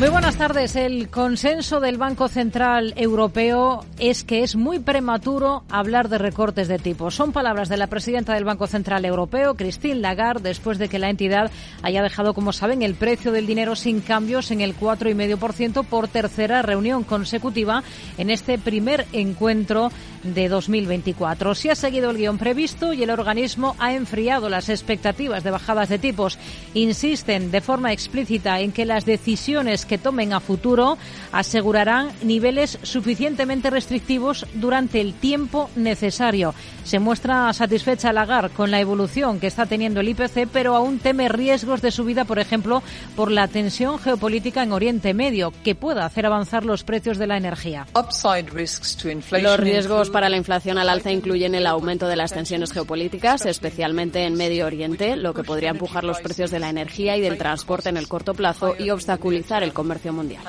Muy buenas tardes. El consenso del Banco Central Europeo es que es muy prematuro hablar de recortes de tipo. Son palabras de la presidenta del Banco Central Europeo, Christine Lagarde, después de que la entidad haya dejado, como saben, el precio del dinero sin cambios en el 4,5% por tercera reunión consecutiva en este primer encuentro de 2024. Se ha seguido el guion previsto y el organismo ha enfriado las expectativas de bajadas de tipos. Insisten de forma explícita en que las decisiones que tomen a futuro asegurarán niveles suficientemente restrictivos durante el tiempo necesario. Se muestra satisfecha Lagarde con la evolución que está teniendo el IPC, pero aún teme riesgos de subida, por ejemplo, por la tensión geopolítica en Oriente Medio, que pueda hacer avanzar los precios de la energía. Los riesgos para la inflación al alza incluyen el aumento de las tensiones geopolíticas, especialmente en Medio Oriente, lo que podría empujar los precios de la energía y del transporte en el corto plazo y obstaculizar el comercio mundial.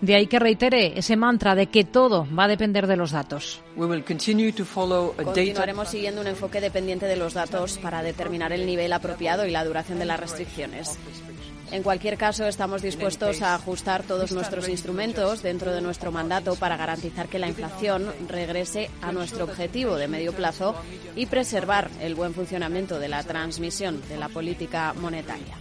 De ahí que reitere ese mantra de que todo va a depender de los datos. Continuaremos siguiendo un enfoque dependiente de los datos para determinar el nivel apropiado y la duración de las restricciones. En cualquier caso, estamos dispuestos a ajustar todos nuestros instrumentos dentro de nuestro mandato para garantizar que la inflación regrese a nuestro objetivo de medio plazo y preservar el buen funcionamiento de la transmisión de la política monetaria.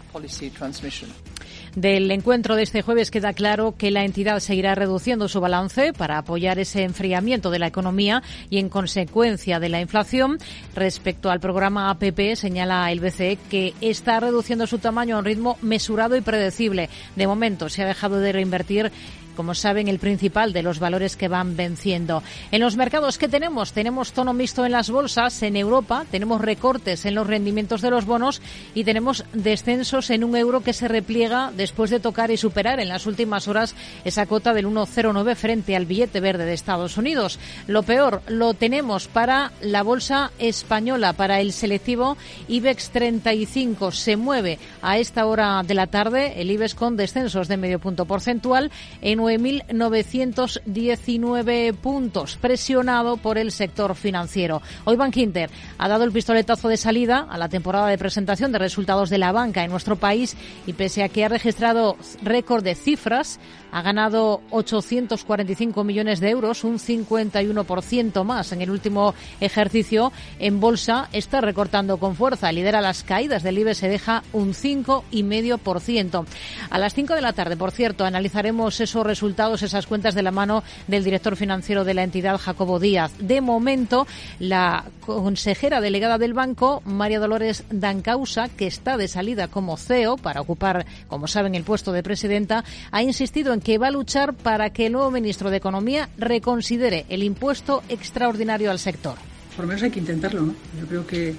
Del encuentro de este jueves queda claro que la entidad seguirá reduciendo su balance para apoyar ese enfriamiento de la economía y, en consecuencia de la inflación. Respecto al programa APP, señala el BCE que está reduciendo su tamaño a un ritmo mesurado y predecible. De momento, se ha dejado de reinvertir como saben, el principal de los valores que van venciendo. En los mercados, ¿qué tenemos? Tenemos tono mixto en las bolsas en Europa, tenemos recortes en los rendimientos de los bonos y tenemos descensos en un euro que se repliega después de tocar y superar en las últimas horas esa cota del 1,09 frente al billete verde de Estados Unidos. Lo peor lo tenemos para la bolsa española, para el selectivo IBEX 35. Se mueve a esta hora de la tarde el IBEX con descensos de medio punto porcentual en 9.919 puntos, presionado por el sector financiero. Hoy Bankinter ha dado el pistoletazo de salida a la temporada de presentación de resultados de la banca en nuestro país y pese a que ha registrado récord de cifras, ha ganado 845 millones de euros, un 51% más en el último ejercicio. En bolsa está recortando con fuerza, lidera las caídas del IBE, se deja un 5,5%. A las 5 de la tarde, por cierto, analizaremos esos resultados, esas cuentas de la mano del director financiero de la entidad, Jacobo Díaz. De momento, la consejera delegada del banco, María Dolores Dancausa, que está de salida como CEO para ocupar, como saben, el puesto de presidenta, ha insistido en que va a luchar para que el nuevo ministro de Economía reconsidere el impuesto extraordinario al sector. Por lo menos hay que intentarlo, ¿no? Yo creo que,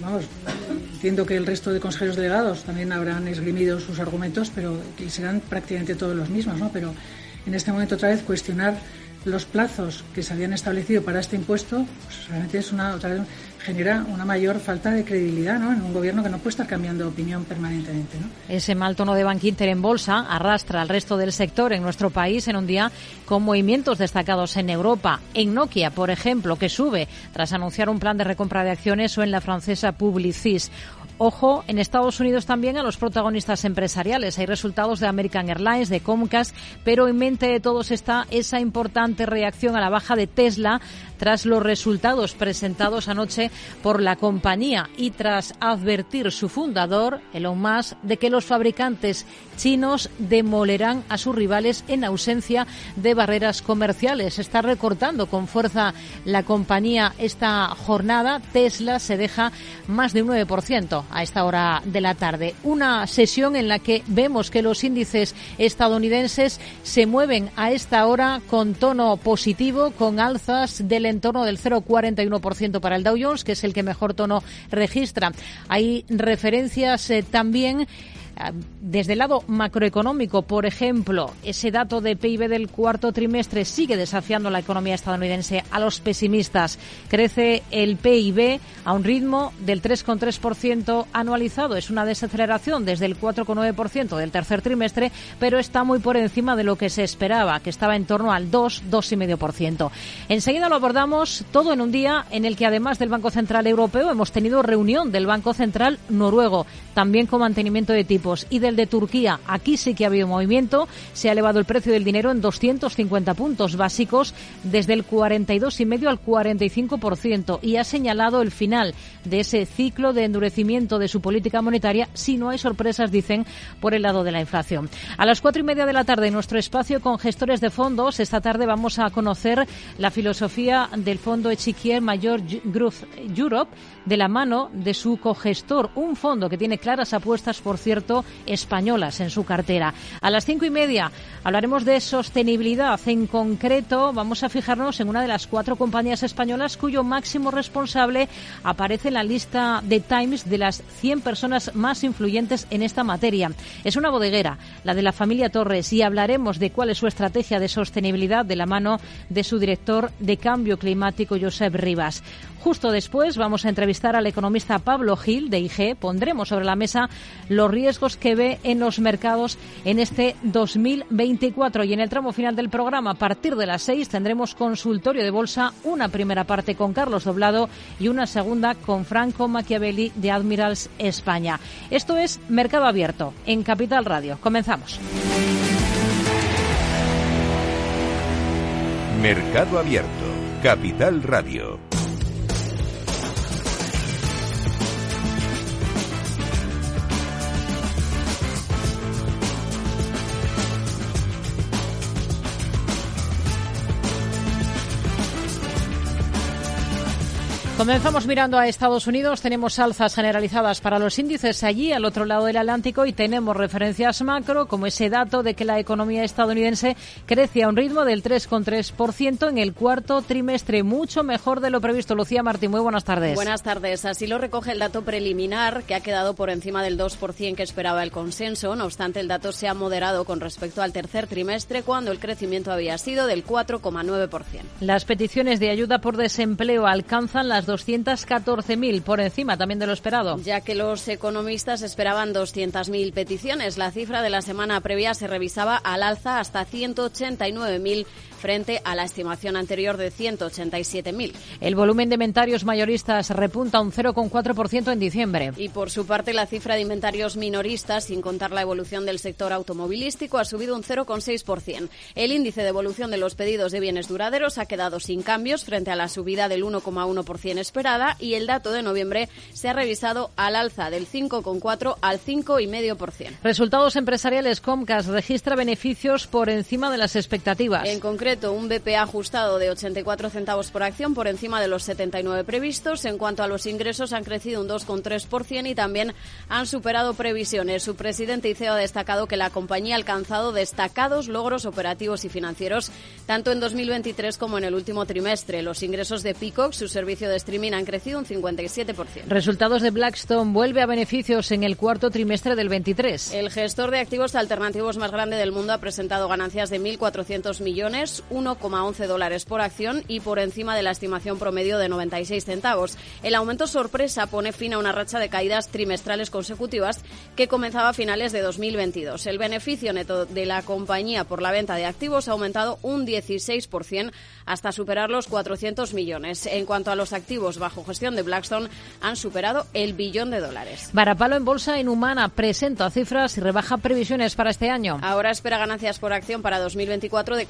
vamos, entiendo que el resto de consejeros delegados también habrán esgrimido sus argumentos, pero que serán prácticamente todos los mismos, ¿no? Pero en este momento otra vez cuestionar los plazos que se habían establecido para este impuesto, pues realmente es una otra vez genera una mayor falta de credibilidad ¿no? en un gobierno que no puede estar cambiando de opinión permanentemente. ¿no? Ese mal tono de Bankinter en bolsa arrastra al resto del sector en nuestro país en un día con movimientos destacados en Europa. En Nokia, por ejemplo, que sube tras anunciar un plan de recompra de acciones o en la francesa Publicis. Ojo, en Estados Unidos también a los protagonistas empresariales. Hay resultados de American Airlines, de Comcast, pero en mente de todos está esa importante reacción a la baja de Tesla tras los resultados presentados anoche por la compañía y tras advertir su fundador, Elon Musk, de que los fabricantes chinos demolerán a sus rivales en ausencia de barreras comerciales. Está recortando con fuerza la compañía esta jornada. Tesla se deja más de un 9% a esta hora de la tarde. Una sesión en la que vemos que los índices estadounidenses se mueven a esta hora con tono positivo, con alzas del entorno del 0,41% para el Dow Jones, que es el que mejor tono registra. Hay referencias eh, también desde el lado macroeconómico, por ejemplo, ese dato de PIB del cuarto trimestre sigue desafiando la economía estadounidense a los pesimistas. Crece el PIB a un ritmo del 3,3% anualizado. Es una desaceleración desde el 4,9% del tercer trimestre, pero está muy por encima de lo que se esperaba, que estaba en torno al 2, 2,5%. Enseguida lo abordamos todo en un día en el que, además del Banco Central Europeo, hemos tenido reunión del Banco Central Noruego, también con mantenimiento de y del de Turquía. Aquí sí que ha habido movimiento. Se ha elevado el precio del dinero en 250 puntos básicos, desde el 42,5 al 45%, y ha señalado el final de ese ciclo de endurecimiento de su política monetaria si no hay sorpresas, dicen, por el lado de la inflación. A las cuatro y media de la tarde, en nuestro espacio con gestores de fondos, esta tarde vamos a conocer la filosofía del fondo Echiquier Mayor Growth Europe de la mano de su cogestor, un fondo que tiene claras apuestas, por cierto, españolas en su cartera. A las cinco y media hablaremos de sostenibilidad. En concreto, vamos a fijarnos en una de las cuatro compañías españolas cuyo máximo responsable aparece en la lista de Times de las 100 personas más influyentes en esta materia. Es una bodeguera, la de la familia Torres, y hablaremos de cuál es su estrategia de sostenibilidad de la mano de su director de cambio climático, Josep Rivas. Justo después vamos a entrevistar al economista Pablo Gil de IG. Pondremos sobre la mesa los riesgos que ve en los mercados en este 2024. Y en el tramo final del programa, a partir de las seis, tendremos consultorio de bolsa, una primera parte con Carlos Doblado y una segunda con Franco Machiavelli de Admirals España. Esto es Mercado Abierto en Capital Radio. Comenzamos. Mercado Abierto, Capital Radio. Comenzamos mirando a Estados Unidos. Tenemos alzas generalizadas para los índices allí, al otro lado del Atlántico, y tenemos referencias macro, como ese dato de que la economía estadounidense crece a un ritmo del 3,3% en el cuarto trimestre, mucho mejor de lo previsto. Lucía Martín, muy buenas tardes. Buenas tardes. Así lo recoge el dato preliminar, que ha quedado por encima del 2% que esperaba el consenso. No obstante, el dato se ha moderado con respecto al tercer trimestre, cuando el crecimiento había sido del 4,9%. Las peticiones de ayuda por desempleo alcanzan las 214.000, por encima también de lo esperado. Ya que los economistas esperaban 200.000 peticiones, la cifra de la semana previa se revisaba al alza hasta 189.000 frente a la estimación anterior de 187.000. El volumen de inventarios mayoristas repunta un 0,4% en diciembre. Y por su parte, la cifra de inventarios minoristas, sin contar la evolución del sector automovilístico, ha subido un 0,6%. El índice de evolución de los pedidos de bienes duraderos ha quedado sin cambios frente a la subida del 1,1% esperada y el dato de noviembre se ha revisado al alza del 5,4 al 5,5%. Resultados empresariales Comcast registra beneficios por encima de las expectativas. En concreto, un BPA ajustado de 84 centavos por acción por encima de los 79 previstos. En cuanto a los ingresos, han crecido un 2,3% y también han superado previsiones. Su presidente y CEO ha destacado que la compañía ha alcanzado destacados logros operativos y financieros tanto en 2023 como en el último trimestre. Los ingresos de Peacock, su servicio de streaming, han crecido un 57%. Resultados de Blackstone vuelve a beneficios en el cuarto trimestre del 23. El gestor de activos alternativos más grande del mundo ha presentado ganancias de 1.400 millones, 1,11 dólares por acción y por encima de la estimación promedio de 96 centavos. El aumento sorpresa pone fin a una racha de caídas trimestrales consecutivas que comenzaba a finales de 2022. El beneficio neto de la compañía por la venta de activos ha aumentado un 16% hasta superar los 400 millones. En cuanto a los activos bajo gestión de Blackstone, han superado el billón de dólares. Varapalo en bolsa en Humana presenta cifras y rebaja previsiones para este año. Ahora espera ganancias por acción para 2024 de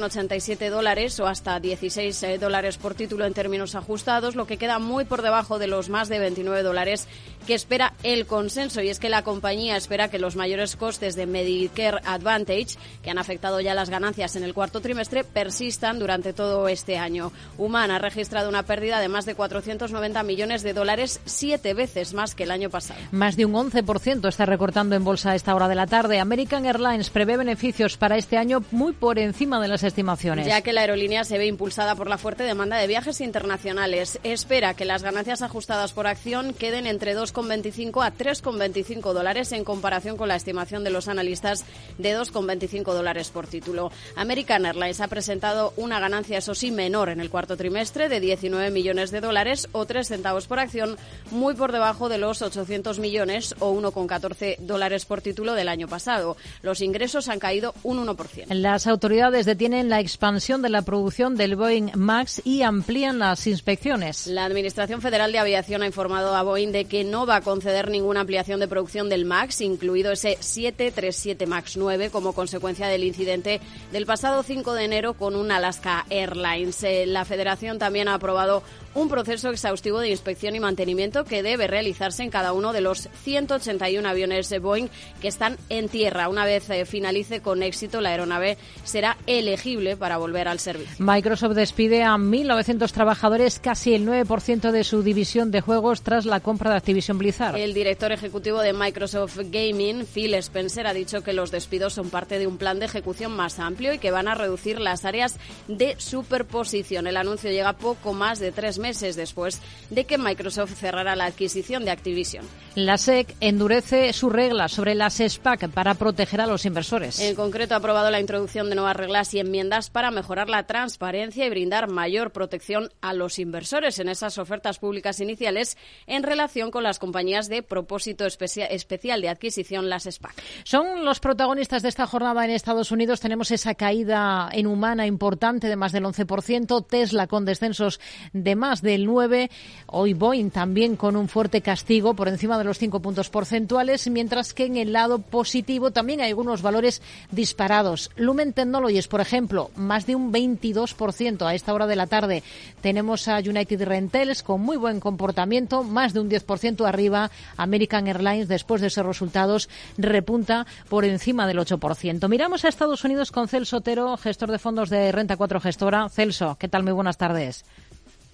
14,87 dólares o hasta 16 eh, dólares por título en términos ajustados, lo que queda muy por debajo de los más de 29 dólares que espera el consenso. Y es que la compañía espera que los mayores costes de Medicare Advantage, que han afectado ya las ganancias en el cuarto trimestre, persistan durante todo este año. Human ha registrado una pérdida de más de 490 millones de dólares, siete veces más que el año pasado. Más de un 11% está recortando en bolsa a esta hora de la tarde. American Airlines prevé beneficios para este año muy por encima de las estimaciones. Ya que la aerolínea se ve impulsada por la fuerte demanda de viajes internacionales. Espera que las ganancias ajustadas por acción queden entre 2,25 a 3,25 dólares en comparación con la estimación de los analistas de 2,25 dólares por título. American Airlines ha presentado una ganancia, eso sí, menor en el cuarto trimestre de 19 millones de dólares o 3 centavos por acción, muy por debajo de los 800 millones o 1,14 dólares por título del año pasado. Los ingresos han caído un 1%. Las autoridades detienen la expansión de la producción del Boeing MAX y amplían las inspecciones. La Administración Federal de Aviación ha informado a Boeing de que no va a conceder ninguna ampliación de producción del MAX, incluido ese 737 MAX 9, como consecuencia del incidente del pasado 5 de enero con un Alaska Airlines. Eh, la Federación también ha aprobado un proceso exhaustivo de inspección y mantenimiento que debe realizarse en cada uno de los 181 aviones de Boeing que están en tierra. Una vez eh, finalice con éxito, la aeronave será elegible para volver al servicio. Microsoft despide a 1.900 trabajadores, casi el 9% de su división de juegos tras la compra de Activision Blizzard. El director ejecutivo de Microsoft Gaming, Phil Spencer, ha dicho que los despidos son parte de un plan de ejecución más amplio y que van a reducir las áreas de superposición. El anuncio llega poco más de tres meses después de que Microsoft cerrara la adquisición de Activision. La SEC endurece sus reglas sobre las SPAC para proteger a los inversores. En concreto, ha aprobado la introducción de nuevas reglas y enmiendas para mejorar la transparencia y brindar mayor protección a los inversores en esas ofertas públicas iniciales en relación con las compañías de propósito especial de adquisición, las SPAC. Son los protagonistas de esta jornada en Estados Unidos. Tenemos esa caída en humana importante de más del 11%, Tesla con descensos de más del 9. Hoy Boeing también con un fuerte castigo por encima de los 5 puntos porcentuales, mientras que en el lado positivo también hay algunos valores disparados. Lumen Technologies, por ejemplo, más de un 22% a esta hora de la tarde. Tenemos a United Rentals con muy buen comportamiento, más de un 10% arriba. American Airlines, después de esos resultados, repunta por encima del 8%. Miramos a Estados Unidos con Celso Otero, gestor de fondos de Renta 4 Gestora. Celso, ¿qué tal? Muy buenas tardes.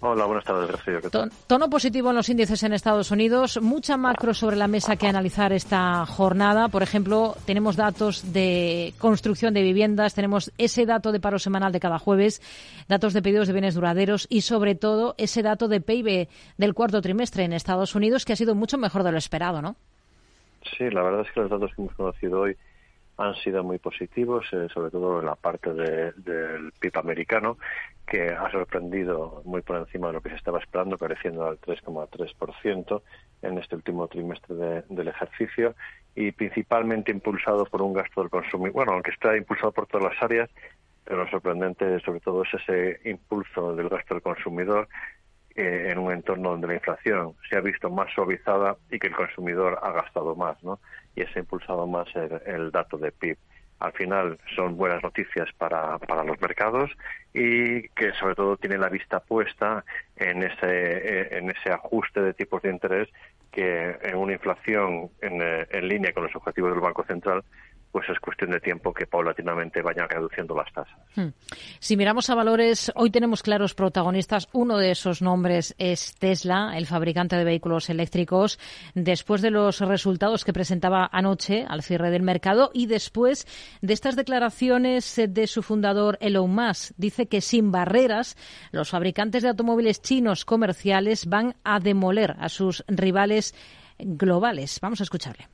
Hola, buenas tardes, gracias. Tono positivo en los índices en Estados Unidos, mucha macro sobre la mesa que analizar esta jornada. Por ejemplo, tenemos datos de construcción de viviendas, tenemos ese dato de paro semanal de cada jueves, datos de pedidos de bienes duraderos y, sobre todo, ese dato de PIB del cuarto trimestre en Estados Unidos que ha sido mucho mejor de lo esperado, ¿no? Sí, la verdad es que los datos que hemos conocido hoy han sido muy positivos, eh, sobre todo en la parte del PIB americano, que ha sorprendido muy por encima de lo que se estaba esperando, creciendo al 3,3% en este último trimestre del ejercicio y principalmente impulsado por un gasto del consumidor, bueno, aunque está impulsado por todas las áreas, pero lo sorprendente sobre todo es ese impulso del gasto del consumidor eh, en un entorno donde la inflación se ha visto más suavizada y que el consumidor ha gastado más, ¿no? Y se ha impulsado más el, dato de PIB. Al final son buenas noticias para, para los mercados y que sobre todo tiene la vista puesta en ese, en ese ajuste de tipos de interés que en una inflación en, eh, en línea con los objetivos del Banco Central pues es cuestión de tiempo que paulatinamente vayan reduciendo las tasas. Hmm. Si miramos a valores, hoy tenemos claros protagonistas. Uno de esos nombres es Tesla, el fabricante de vehículos eléctricos, después de los resultados que presentaba anoche al cierre del mercado y después de estas declaraciones de su fundador Elon Musk. Dice que sin barreras los fabricantes de automóviles chinos comerciales van a demoler a sus rivales globales. Vamos a escucharle.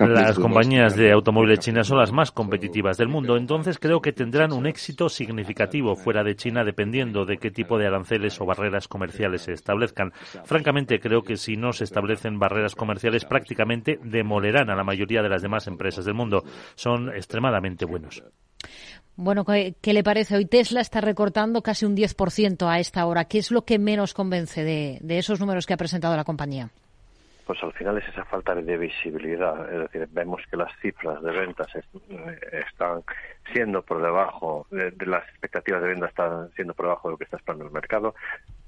Las compañías de automóviles chinas son las más competitivas del mundo, entonces creo que tendrán un éxito significativo fuera de China dependiendo de qué tipo de aranceles o barreras comerciales se establezcan. Francamente, creo que si no se establecen barreras comerciales prácticamente demolerán a la mayoría de las demás empresas del mundo. Son extremadamente buenos. Bueno, ¿qué le parece? Hoy Tesla está recortando casi un 10% a esta hora. ¿Qué es lo que menos convence de esos números que ha presentado la compañía? Pues al final es esa falta de visibilidad. Es decir, vemos que las cifras de ventas están siendo por debajo, de, las expectativas de ventas están siendo por debajo de lo que está esperando el mercado,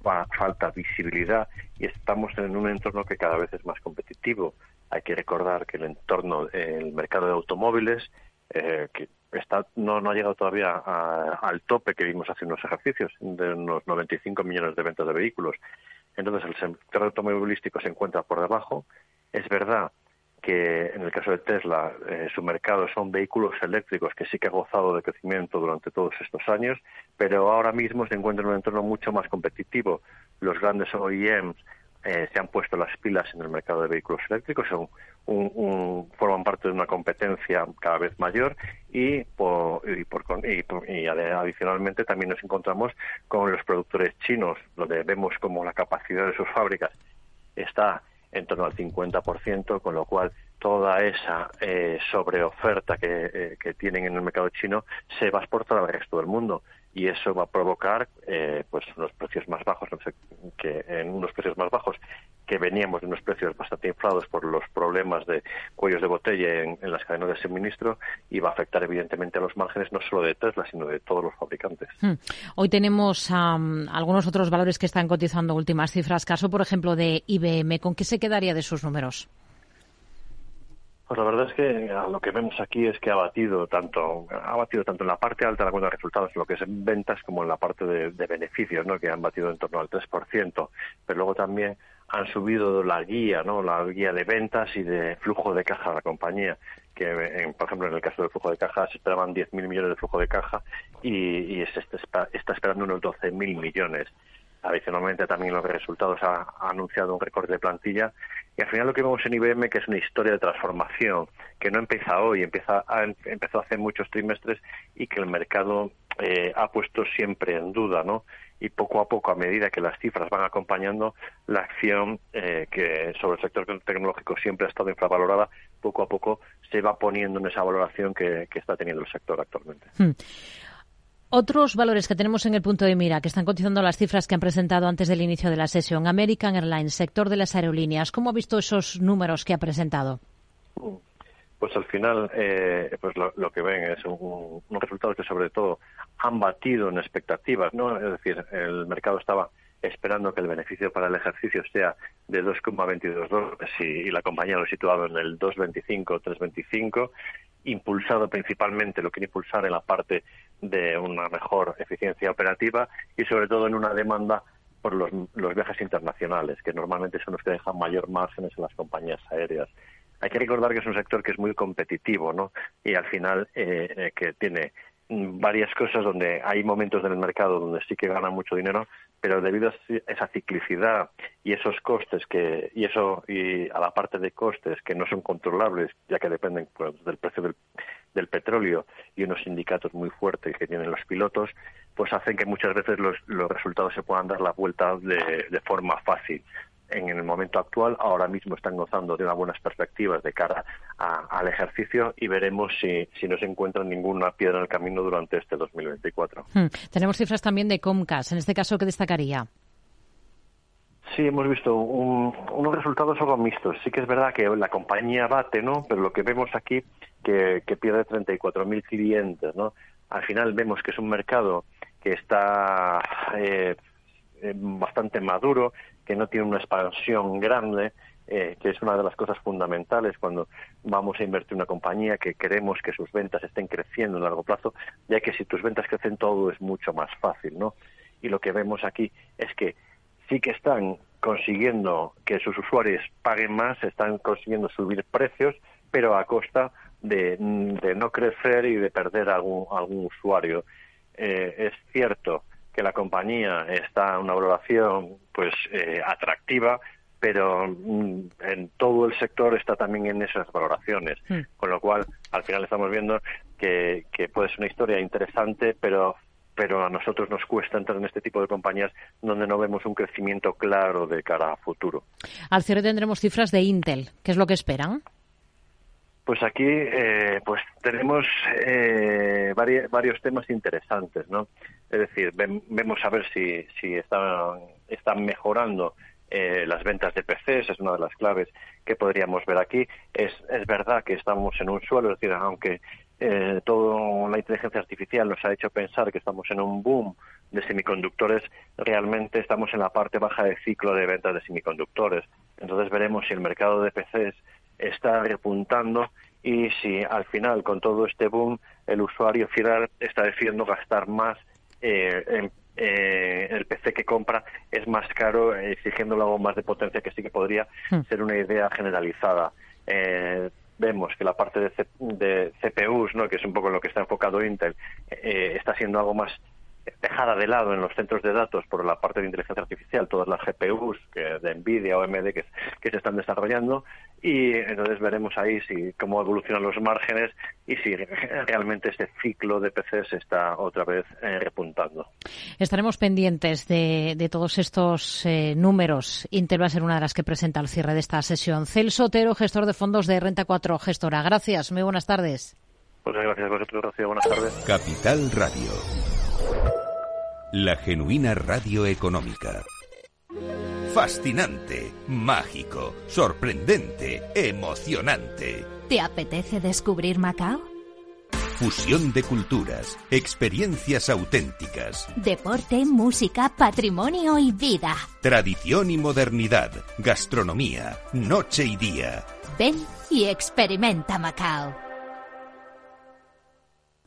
falta visibilidad y estamos en un entorno que cada vez es más competitivo. Hay que recordar que el entorno, el mercado de automóviles, eh, que está, no, no ha llegado todavía al tope que vimos hace unos ejercicios, de unos 95 millones de ventas de vehículos entonces el sector automovilístico se encuentra por debajo. Es verdad que en el caso de Tesla eh, su mercado son vehículos eléctricos que sí que ha gozado de crecimiento durante todos estos años, pero ahora mismo se encuentra en un entorno mucho más competitivo. Los grandes OEMs eh, se han puesto las pilas en el mercado de vehículos eléctricos, un, forman parte de una competencia cada vez mayor y, por, y, por, y, adicionalmente también nos encontramos con los productores chinos, donde vemos como la capacidad de sus fábricas está en torno al 50%, con lo cual toda esa eh, sobreoferta que, eh, que, tienen en el mercado chino se va a exportar al resto del mundo y eso va a provocar eh, pues unos precios más bajos que en unos precios más bajos que veníamos de unos precios bastante inflados por los problemas de cuellos de botella en, las cadenas de suministro y va a afectar evidentemente a los márgenes no solo de Tesla sino de todos los fabricantes. Hmm. Hoy tenemos algunos otros valores que están cotizando últimas cifras, caso por ejemplo de IBM, ¿con qué se quedaría de sus números? Pues la verdad es que lo que vemos aquí es que ha batido tanto, ha batido tanto en la parte alta de la cuenta de resultados, lo que es en ventas, como en la parte de, beneficios, ¿no? que han batido en torno al 3%. Pero luego también han subido la guía, ¿no? la guía de ventas y de flujo de caja de la compañía, que por ejemplo en el caso del flujo de caja se esperaban 10.000 millones de flujo de caja y, y se está, está esperando unos 12.000 millones. Adicionalmente, también los resultados ha, anunciado un récord de plantilla. Y al final lo que vemos en IBM que es una historia de transformación, que no empieza hoy, empieza empezó hace muchos trimestres y que el mercado eh, ha puesto siempre en duda, ¿no? Y poco a poco, a medida que las cifras van acompañando, la acción eh, que sobre el sector tecnológico siempre ha estado infravalorada, poco a poco se va poniendo en esa valoración que, está teniendo el sector actualmente. Hmm. Otros valores que tenemos en el punto de mira, que están cotizando las cifras que han presentado antes del inicio de la sesión. American Airlines, sector de las aerolíneas. ¿Cómo ha visto esos números que ha presentado? Pues al final, eh, pues lo, que ven es un, unos resultados que sobre todo han batido en expectativas, ¿no? Es decir, el mercado estaba esperando que el beneficio para el ejercicio sea de 2,22 dólares y, la compañía lo ha situado en el 2,25 3,25 impulsado principalmente, lo quiere impulsar en la parte de una mejor eficiencia operativa y sobre todo en una demanda por los, viajes internacionales, que normalmente son los que dejan mayor márgenes en las compañías aéreas. Hay que recordar que es un sector que es muy competitivo, ¿no? Y al final eh, eh, que tiene varias cosas donde hay momentos del mercado donde sí que gana mucho dinero, pero debido a esa ciclicidad y esos costes que y eso y a la parte de costes que no son controlables, ya que dependen pues, del precio del, del, petróleo y unos sindicatos muy fuertes que tienen los pilotos, pues hacen que muchas veces los, los resultados se puedan dar la vuelta de forma fácil en el momento actual ahora mismo están gozando de unas buenas perspectivas de cara al ejercicio y veremos si, si no se encuentra ninguna piedra en el camino durante este 2024. Hmm. Tenemos cifras también de Comcast. En este caso, ¿qué destacaría? Sí, hemos visto unos resultados algo mixtos. Sí que es verdad que la compañía bate, ¿no? Pero lo que vemos aquí que, que pierde 34.000 clientes, ¿no? Al final vemos que es un mercado que está eh, eh, bastante maduro, que no tiene una expansión grande, eh, que es una de las cosas fundamentales cuando vamos a invertir en una compañía, que queremos que sus ventas estén creciendo a largo plazo, ya que si tus ventas crecen todo es mucho más fácil, ¿no? Y lo que vemos aquí es que sí que están consiguiendo que sus usuarios paguen más, están consiguiendo subir precios, pero a costa de, no crecer y de perder algún, algún usuario. Eh, es cierto que la compañía está en una valoración pues eh, atractiva, pero mm, en todo el sector está también en esas valoraciones, hmm. con lo cual al final estamos viendo que, que puede ser una historia interesante, pero pero a nosotros nos cuesta entrar en este tipo de compañías donde no vemos un crecimiento claro de cara a futuro. Al cierre tendremos cifras de Intel. ¿Qué es lo que esperan? Pues aquí eh, pues tenemos eh, varios temas interesantes, ¿no? Es decir, vemos a ver si, si están, están mejorando eh, las ventas de PCs, es una de las claves que podríamos ver aquí. Es, es verdad que estamos en un suelo, es decir, aunque eh, toda la inteligencia artificial nos ha hecho pensar que estamos en un boom de semiconductores, realmente estamos en la parte baja del ciclo de ventas de semiconductores. Entonces veremos si el mercado de PCs está repuntando y si al final con todo este boom el usuario final está decidiendo gastar más eh, en eh, el PC que compra es más caro exigiéndole algo más de potencia que sí que podría hmm. ser una idea generalizada eh, vemos que la parte de, de, CPUs, ¿no? que es un poco en lo que está enfocado Intel, eh, está siendo algo más dejada de lado en los centros de datos por la parte de inteligencia artificial, todas las GPUs que, de Nvidia o AMD que, que, se están desarrollando y entonces veremos ahí si cómo evolucionan los márgenes y si realmente este ciclo de PC se está otra vez eh, repuntando. Estaremos pendientes de, de todos estos eh, números. Intel va a ser una de las que presenta al cierre de esta sesión. Celso Otero, gestor de fondos de Renta 4 Gestora. Gracias. Muy buenas tardes. Pues gracias a vosotros, Rocío. Buenas tardes. Capital Radio. La genuina radio económica. Fascinante, mágico, sorprendente, emocionante. ¿Te apetece descubrir Macao? Fusión de culturas, experiencias auténticas. Deporte, música, patrimonio y vida. Tradición y modernidad, gastronomía, noche y día. Ven y experimenta Macao.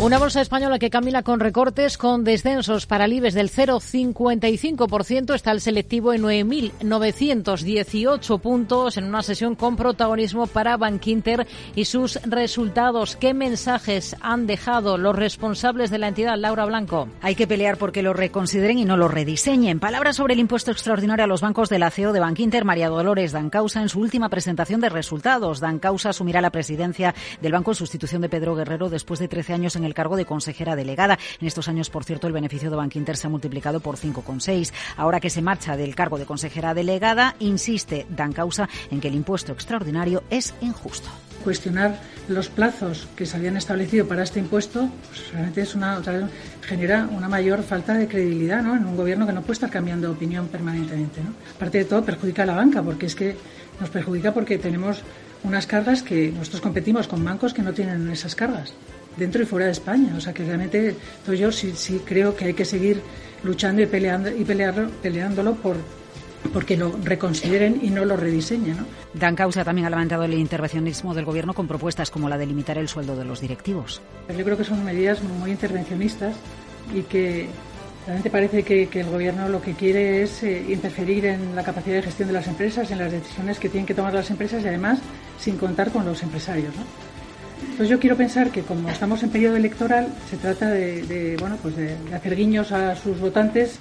Una bolsa española que camina con recortes, con descensos para el IBEX del 0,55%. Está el selectivo en 9.918 puntos en una sesión con protagonismo para Bankinter y sus resultados. ¿Qué mensajes han dejado los responsables de la entidad, Laura Blanco? Hay que pelear porque lo reconsideren y no lo rediseñen. Palabras sobre el impuesto extraordinario a los bancos de la CEO de Bankinter, María Dolores Dancausa, en su última presentación de resultados. Dancausa asumirá la presidencia del banco en sustitución de Pedro Guerrero después de 13 años en el cargo de consejera delegada. En estos años, por cierto, el beneficio de Bankinter se ha multiplicado por 5,6. Ahora que se marcha del cargo de consejera delegada, insiste Dan Causa en que el impuesto extraordinario es injusto cuestionar los plazos que se habían establecido para este impuesto, pues realmente es una, otra genera una mayor falta de credibilidad ¿no? en un gobierno que no puede estar cambiando de opinión permanentemente. ¿no? Aparte de todo, perjudica a la banca, porque es que nos perjudica porque tenemos unas cargas que nosotros competimos con bancos que no tienen esas cargas dentro y fuera de España. O sea que realmente yo sí, sí creo que hay que seguir luchando y peleando y pelearlo, peleándolo por porque lo reconsideren y no lo rediseñen. ¿no? Dan Causa también ha levantado el intervencionismo del Gobierno con propuestas como la de limitar el sueldo de los directivos. Yo creo que son medidas muy intervencionistas y que realmente parece que, que el Gobierno lo que quiere es eh, interferir en la capacidad de gestión de las empresas, en las decisiones que tienen que tomar las empresas y además sin contar con los empresarios. ¿no? Pues yo quiero pensar que como estamos en periodo electoral, se trata de, bueno, pues de, hacer guiños a sus votantes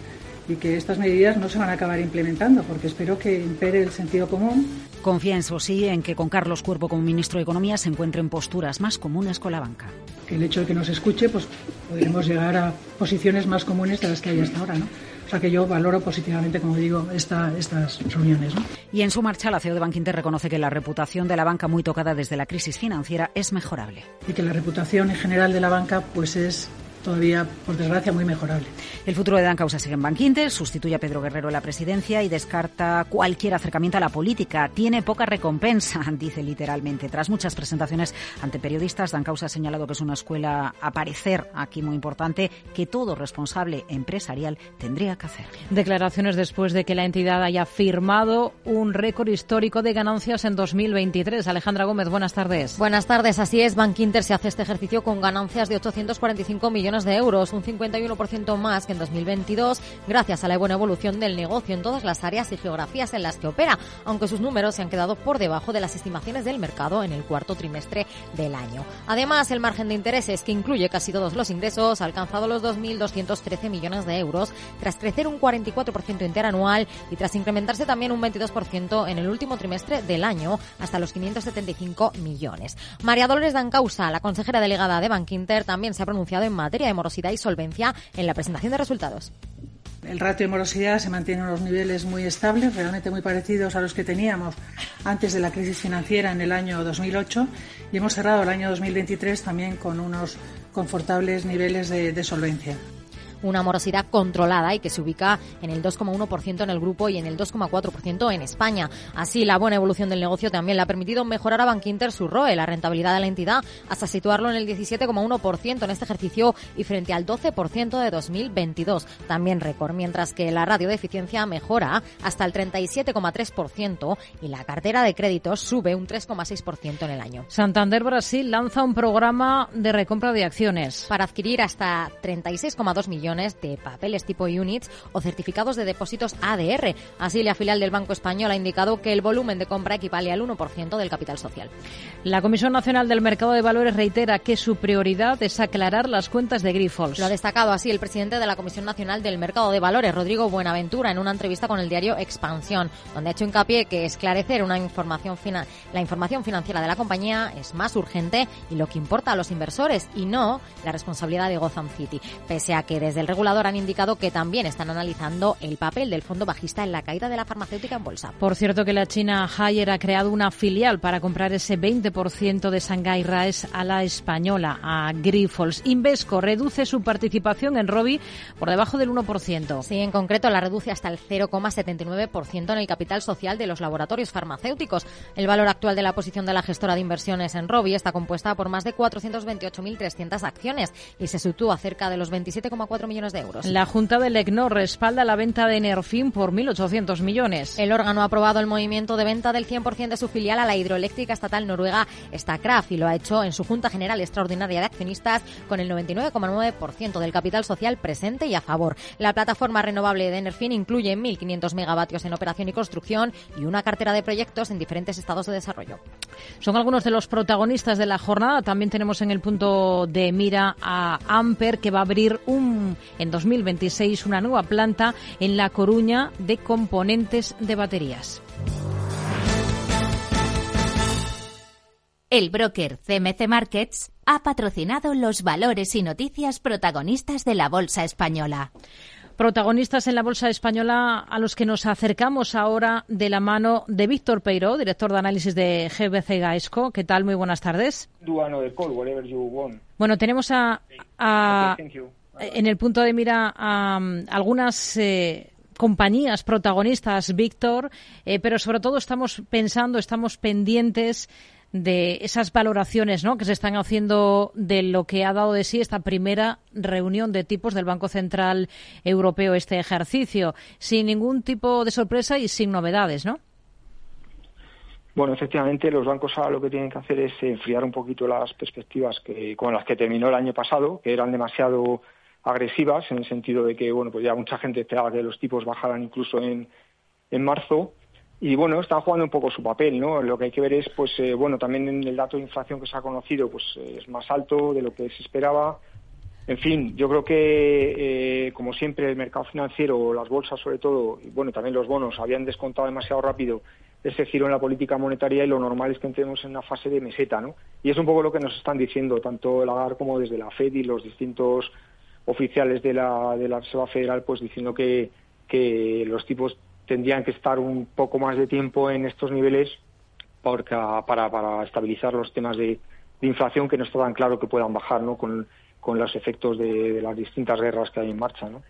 y que estas medidas no se van a acabar implementando, porque espero que impere el sentido común. Confía, eso sí, en que con Carlos Cuervo como ministro de Economía se encuentren posturas más comunes con la banca. Que el hecho de que nos escuche, pues podremos llegar a posiciones más comunes de las que hay hasta ahora, ¿no? O sea que yo valoro positivamente, como digo, esta, estas reuniones. Y en su marcha, la CEO de Bankinter reconoce que la reputación de la banca, muy tocada desde la crisis financiera, es mejorable. Y que la reputación en general de la banca pues es todavía, por desgracia, muy mejorable. El futuro de Dan Causa sigue en Banquinter, sustituye a Pedro Guerrero en la presidencia y descarta cualquier acercamiento a la política. Tiene poca recompensa, dice literalmente. Tras muchas presentaciones ante periodistas, Dan Causa ha señalado que es una escuela a parecer aquí muy importante que todo responsable empresarial tendría que hacer. Declaraciones después de que la entidad haya firmado un récord histórico de ganancias en 2023. Alejandra Gómez, buenas tardes. Buenas tardes, así es. Banquinter se hace este ejercicio con ganancias de 845 millones de euros, un 51% más que en 2022, gracias a la buena evolución del negocio en todas las áreas y geografías en las que opera, aunque sus números se han quedado por debajo de las estimaciones del mercado en el cuarto trimestre del año. Además, el margen de intereses, que incluye casi todos los ingresos, ha alcanzado los 2.213 millones de euros, tras crecer un 44% interanual y tras incrementarse también un 22% en el último trimestre del año, hasta los 575 millones. María Dolores Dancausa, la consejera delegada de Bankinter, también se ha pronunciado en materia de morosidad y solvencia en la presentación de resultados. El ratio de morosidad se mantiene en unos niveles muy estables, realmente muy parecidos a los que teníamos antes de la crisis financiera en el año 2008 y hemos cerrado el año 2023 también con unos confortables niveles de, solvencia una morosidad controlada y que se ubica en el 2,1% en el grupo y en el 2,4% en España. Así, la buena evolución del negocio también le ha permitido mejorar a Bankinter su ROE, la rentabilidad de la entidad, hasta situarlo en el 17,1% en este ejercicio y frente al 12% de 2022, también récord, mientras que la radio de eficiencia mejora hasta el 37,3% y la cartera de créditos sube un 3,6% en el año. Santander Brasil lanza un programa de recompra de acciones para adquirir hasta 36,2 millones de papeles tipo units o certificados de depósitos ADR. Así, la filial del Banco Español ha indicado que el volumen de compra equivale al 1% del capital social. La Comisión Nacional del Mercado de Valores reitera que su prioridad es aclarar las cuentas de Grifols. Lo ha destacado así el presidente de la Comisión Nacional del Mercado de Valores, Rodrigo Buenaventura, en una entrevista con el diario Expansión, donde ha hecho hincapié que esclarecer una información la información financiera de la compañía es más urgente y lo que importa a los inversores y no la responsabilidad de Gotham City, pese a que desde el regulador han indicado que también están analizando el papel del fondo bajista en la caída de la farmacéutica en bolsa. Por cierto que la China Haier ha creado una filial para comprar ese 20% de Shanghai Raes a la española, a Grifols. Invesco reduce su participación en Robi por debajo del 1%. Sí, en concreto la reduce hasta el 0,79% en el capital social de los laboratorios farmacéuticos. El valor actual de la posición de la gestora de inversiones en Robi está compuesta por más de 428.300 acciones y se sitúa cerca de los 27,4 millones de euros. La Junta del ECNOR respalda la venta de Nerfin por 1.800 millones. El órgano ha aprobado el movimiento de venta del 100% de su filial a la hidroeléctrica estatal noruega Statkraft y lo ha hecho en su Junta General Extraordinaria de Accionistas con el 99,9% del capital social presente y a favor. La plataforma renovable de Nerfin incluye 1.500 megavatios en operación y construcción y una cartera de proyectos en diferentes estados de desarrollo. Son algunos de los protagonistas de la jornada. También tenemos en el punto de mira a Amper que va a abrir un en 2026 una nueva planta en La Coruña de componentes de baterías. El broker CMC Markets ha patrocinado los valores y noticias protagonistas de la Bolsa Española protagonistas en la Bolsa Española a los que nos acercamos ahora de la mano de Víctor Peiro, director de análisis de GBC Gaesco. ¿Qué tal? Muy buenas tardes. Bueno, tenemos a, en el punto de mira a, algunas eh, compañías protagonistas, Víctor, eh, pero sobre todo estamos pensando, estamos pendientes de esas valoraciones ¿no? que se están haciendo de lo que ha dado de sí esta primera reunión de tipos del Banco Central Europeo este ejercicio, sin ningún tipo de sorpresa y sin novedades, ¿no? Bueno, efectivamente, los bancos ahora lo que tienen que hacer es enfriar un poquito las perspectivas que, con las que terminó el año pasado, que eran demasiado agresivas en el sentido de que bueno pues ya mucha gente esperaba que los tipos bajaran incluso en, en marzo. Y bueno están jugando un poco su papel no lo que hay que ver es pues eh, bueno también en el dato de inflación que se ha conocido pues es más alto de lo que se esperaba. En fin yo creo que eh, como siempre el mercado financiero las bolsas sobre todo y bueno también los bonos habían descontado demasiado rápido ese giro en la política monetaria y lo normal es que entremos en una fase de meseta no y es un poco lo que nos están diciendo tanto el AGAR como desde la Fed y los distintos oficiales de la, de la Reserva Federal pues diciendo que, que los tipos tendrían que estar un poco más de tiempo en estos niveles para, para estabilizar los temas de, inflación que no está tan claro que puedan bajar ¿no? con, con los efectos de, de las distintas guerras que hay en marcha. ¿no?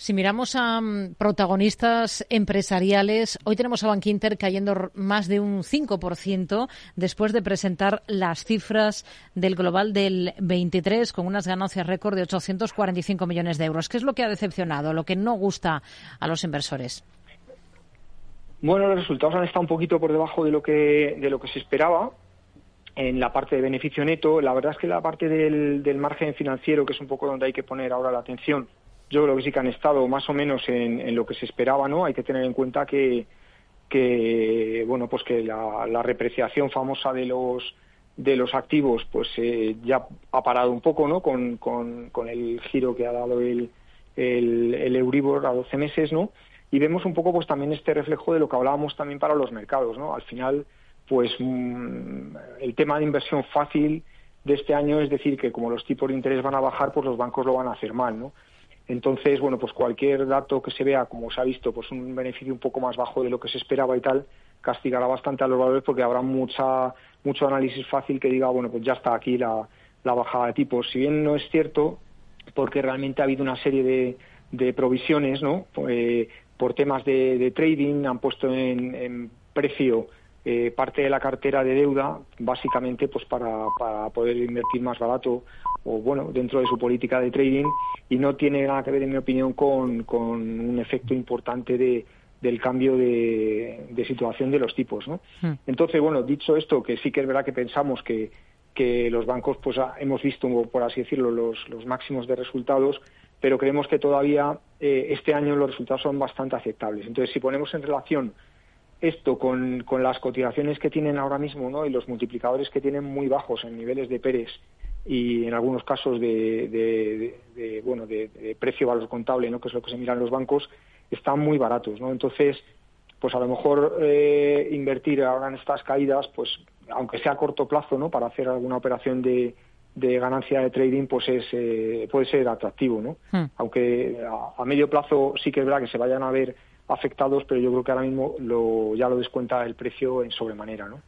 Si miramos a mm, protagonistas empresariales, hoy tenemos a Bankinter cayendo más de un 5% después de presentar las cifras del global del 23 con unas ganancias récord de 845 millones de euros. ¿Qué es lo que ha decepcionado, lo que no gusta a los inversores? Bueno, los resultados han estado un poquito por debajo de lo que de lo que se esperaba en la parte de beneficio neto. La verdad es que la parte del, del margen financiero, que es un poco donde hay que poner ahora la atención, yo creo que sí que han estado más o menos en, lo que se esperaba, ¿no? Hay que tener en cuenta que, bueno, pues que la, repreciación famosa de los de los activos, pues eh, ya ha parado un poco, ¿no? Con, con, con el giro que ha dado el, el, el, Euribor a 12 meses, ¿no? Y vemos un poco, pues también este reflejo de lo que hablábamos también para los mercados, ¿no? Al final, pues mm, el tema de inversión fácil de este año es decir que como los tipos de interés van a bajar, pues los bancos lo van a hacer mal, ¿no? Entonces, bueno, pues cualquier dato que se vea, como se ha visto, pues un beneficio un poco más bajo de lo que se esperaba y tal, castigará bastante a los valores porque habrá mucha mucho análisis fácil que diga, bueno, pues ya está aquí la, la bajada de tipos. Si bien no es cierto, porque realmente ha habido una serie de, de provisiones, ¿no? Eh, por temas de, trading han puesto en, precio eh, parte de la cartera de deuda, básicamente pues para, para poder invertir más barato o bueno dentro de su política de trading y no tiene nada que ver en mi opinión con, con un efecto importante de, del cambio de, de, situación de los tipos, ¿no? Hmm. Entonces bueno dicho esto que sí que es verdad que pensamos que que los bancos pues hemos visto por así decirlo los, los máximos de resultados pero creemos que todavía eh, este año los resultados son bastante aceptables. Entonces, si ponemos en relación esto con, con, las cotizaciones que tienen ahora mismo ¿no? y los multiplicadores que tienen muy bajos en niveles de Pérez y en algunos casos de, de, bueno de, precio valor contable, ¿no? que es lo que se miran los bancos, están muy baratos. ¿no? Entonces, pues a lo mejor eh, invertir ahora en estas caídas, pues aunque sea a corto plazo, ¿no? para hacer alguna operación de, de ganancia de trading pues es, eh, puede ser atractivo, ¿no? Hmm. Aunque a, medio plazo sí que es verdad que se vayan a ver afectados, pero yo creo que ahora mismo lo, ya lo descuenta el precio en sobremanera, ¿no?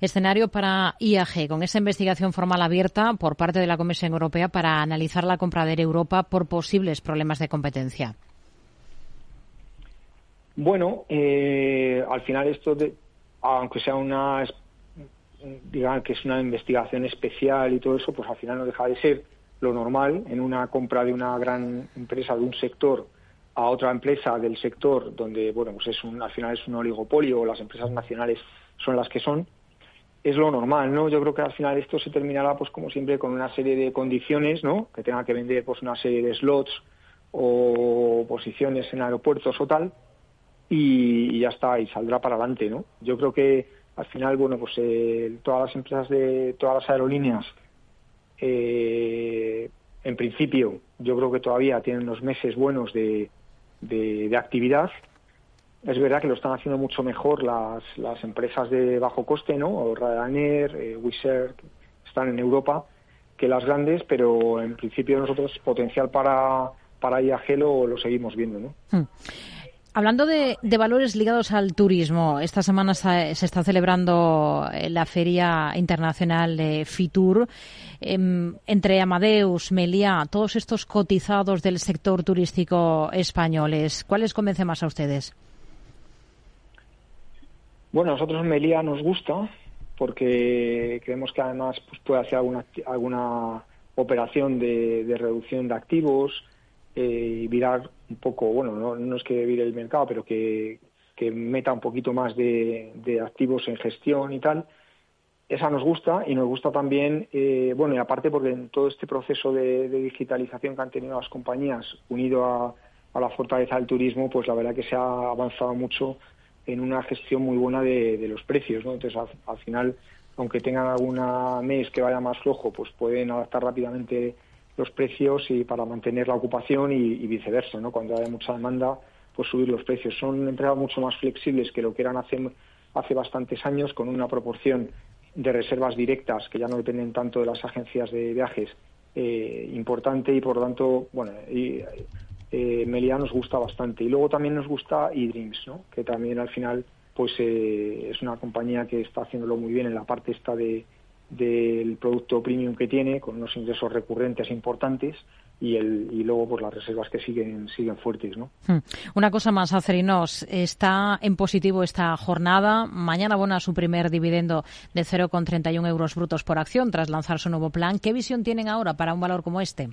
Escenario para IAG, con esa investigación formal abierta por parte de la Comisión Europea para analizar la compra de Europa por posibles problemas de competencia. Bueno, eh, al final esto, de, aunque sea una digan que es una investigación especial y todo eso, pues al final no deja de ser lo normal en una compra de una gran empresa de un sector a otra empresa del sector donde bueno pues es un, al final es un oligopolio las empresas nacionales son las que son es lo normal no yo creo que al final esto se terminará pues como siempre con una serie de condiciones no que tenga que vender pues una serie de slots o posiciones en aeropuertos o tal y, ya está y saldrá para adelante no yo creo que al final, bueno, pues eh, todas las empresas de todas las aerolíneas, eh, en principio, yo creo que todavía tienen unos meses buenos de, de, actividad. Es verdad que lo están haciendo mucho mejor las, las empresas de bajo coste, ¿no? Ryanair, eh, Wizz Air, están en Europa, que las grandes, pero en principio nosotros potencial para, para IAG lo, lo seguimos viendo, ¿no? Hmm. Hablando de, valores ligados al turismo, esta semana se, está celebrando eh, la Feria Internacional de Fitur. Em, entre Amadeus, Meliá, todos estos cotizados del sector turístico españoles, ¿cuáles convence más a ustedes? Bueno, nosotros Meliá nos gusta porque creemos que además pues, puede hacer alguna, operación de reducción de activos, eh, virar un poco, bueno, no, es que vire el mercado, pero que, meta un poquito más de, activos en gestión y tal. Esa nos gusta y nos gusta también, eh, bueno, y aparte porque en todo este proceso de, digitalización que han tenido las compañías, unido a, la fortaleza del turismo, pues la verdad que se ha avanzado mucho en una gestión muy buena de, los precios, ¿no? Entonces, al, final, aunque tengan alguna mes que vaya más flojo, pues pueden adaptar rápidamente los precios y para mantener la ocupación y, viceversa, ¿no? Cuando haya mucha demanda, pues subir los precios. Son entregas mucho más flexibles que lo que eran hace, hace bastantes años, con una proporción de reservas directas que ya no dependen tanto de las agencias de viajes eh, importante y por lo tanto, bueno, y, eh, nos gusta bastante. Y luego también nos gusta eDreams, ¿no? Que también al final pues eh, es una compañía que está haciéndolo muy bien en la parte esta de del producto premium que tiene, con unos ingresos recurrentes importantes y, el, y luego pues las reservas que siguen siguen fuertes. ¿no? Hmm. Una cosa más, Acerinos, está en positivo esta jornada. Mañana abona su primer dividendo de 0,31 euros brutos por acción tras lanzar su nuevo plan. ¿Qué visión tienen ahora para un valor como este?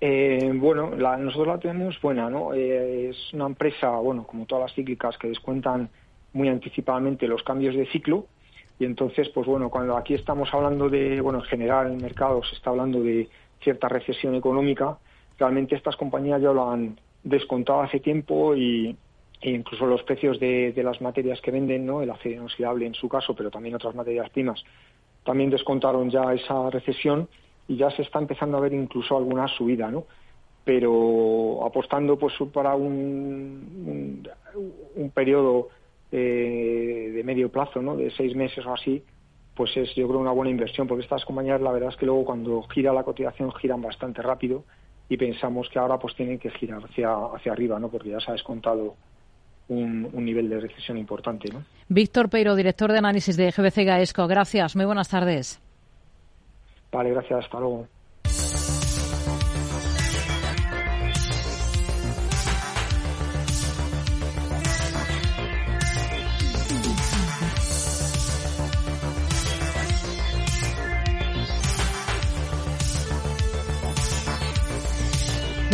Eh, bueno, nosotros la tenemos buena, ¿no? Eh, es una empresa, bueno, como todas las cíclicas, que descuentan muy anticipadamente los cambios de ciclo y entonces, pues bueno, cuando aquí estamos hablando de, bueno, en general en el mercado se está hablando de cierta recesión económica, realmente estas compañías ya lo han descontado hace tiempo y, e incluso los precios de, las materias que venden, ¿no? el acero inoxidable en su caso, pero también otras materias primas, también descontaron ya esa recesión y ya se está empezando a ver incluso alguna subida, ¿no? Pero apostando pues para un, un, un periodo eh, de medio plazo, ¿no? de seis meses o así, pues es yo creo una buena inversión, porque estas compañías la verdad es que luego cuando gira la cotización giran bastante rápido y pensamos que ahora pues tienen que girar hacia, hacia arriba, ¿no? Porque ya se ha descontado un, un nivel de recesión importante, ¿no? Víctor Peiro, director de análisis de GBC Gaesco. Gracias. Muy buenas tardes. Vale, gracias. Hasta luego.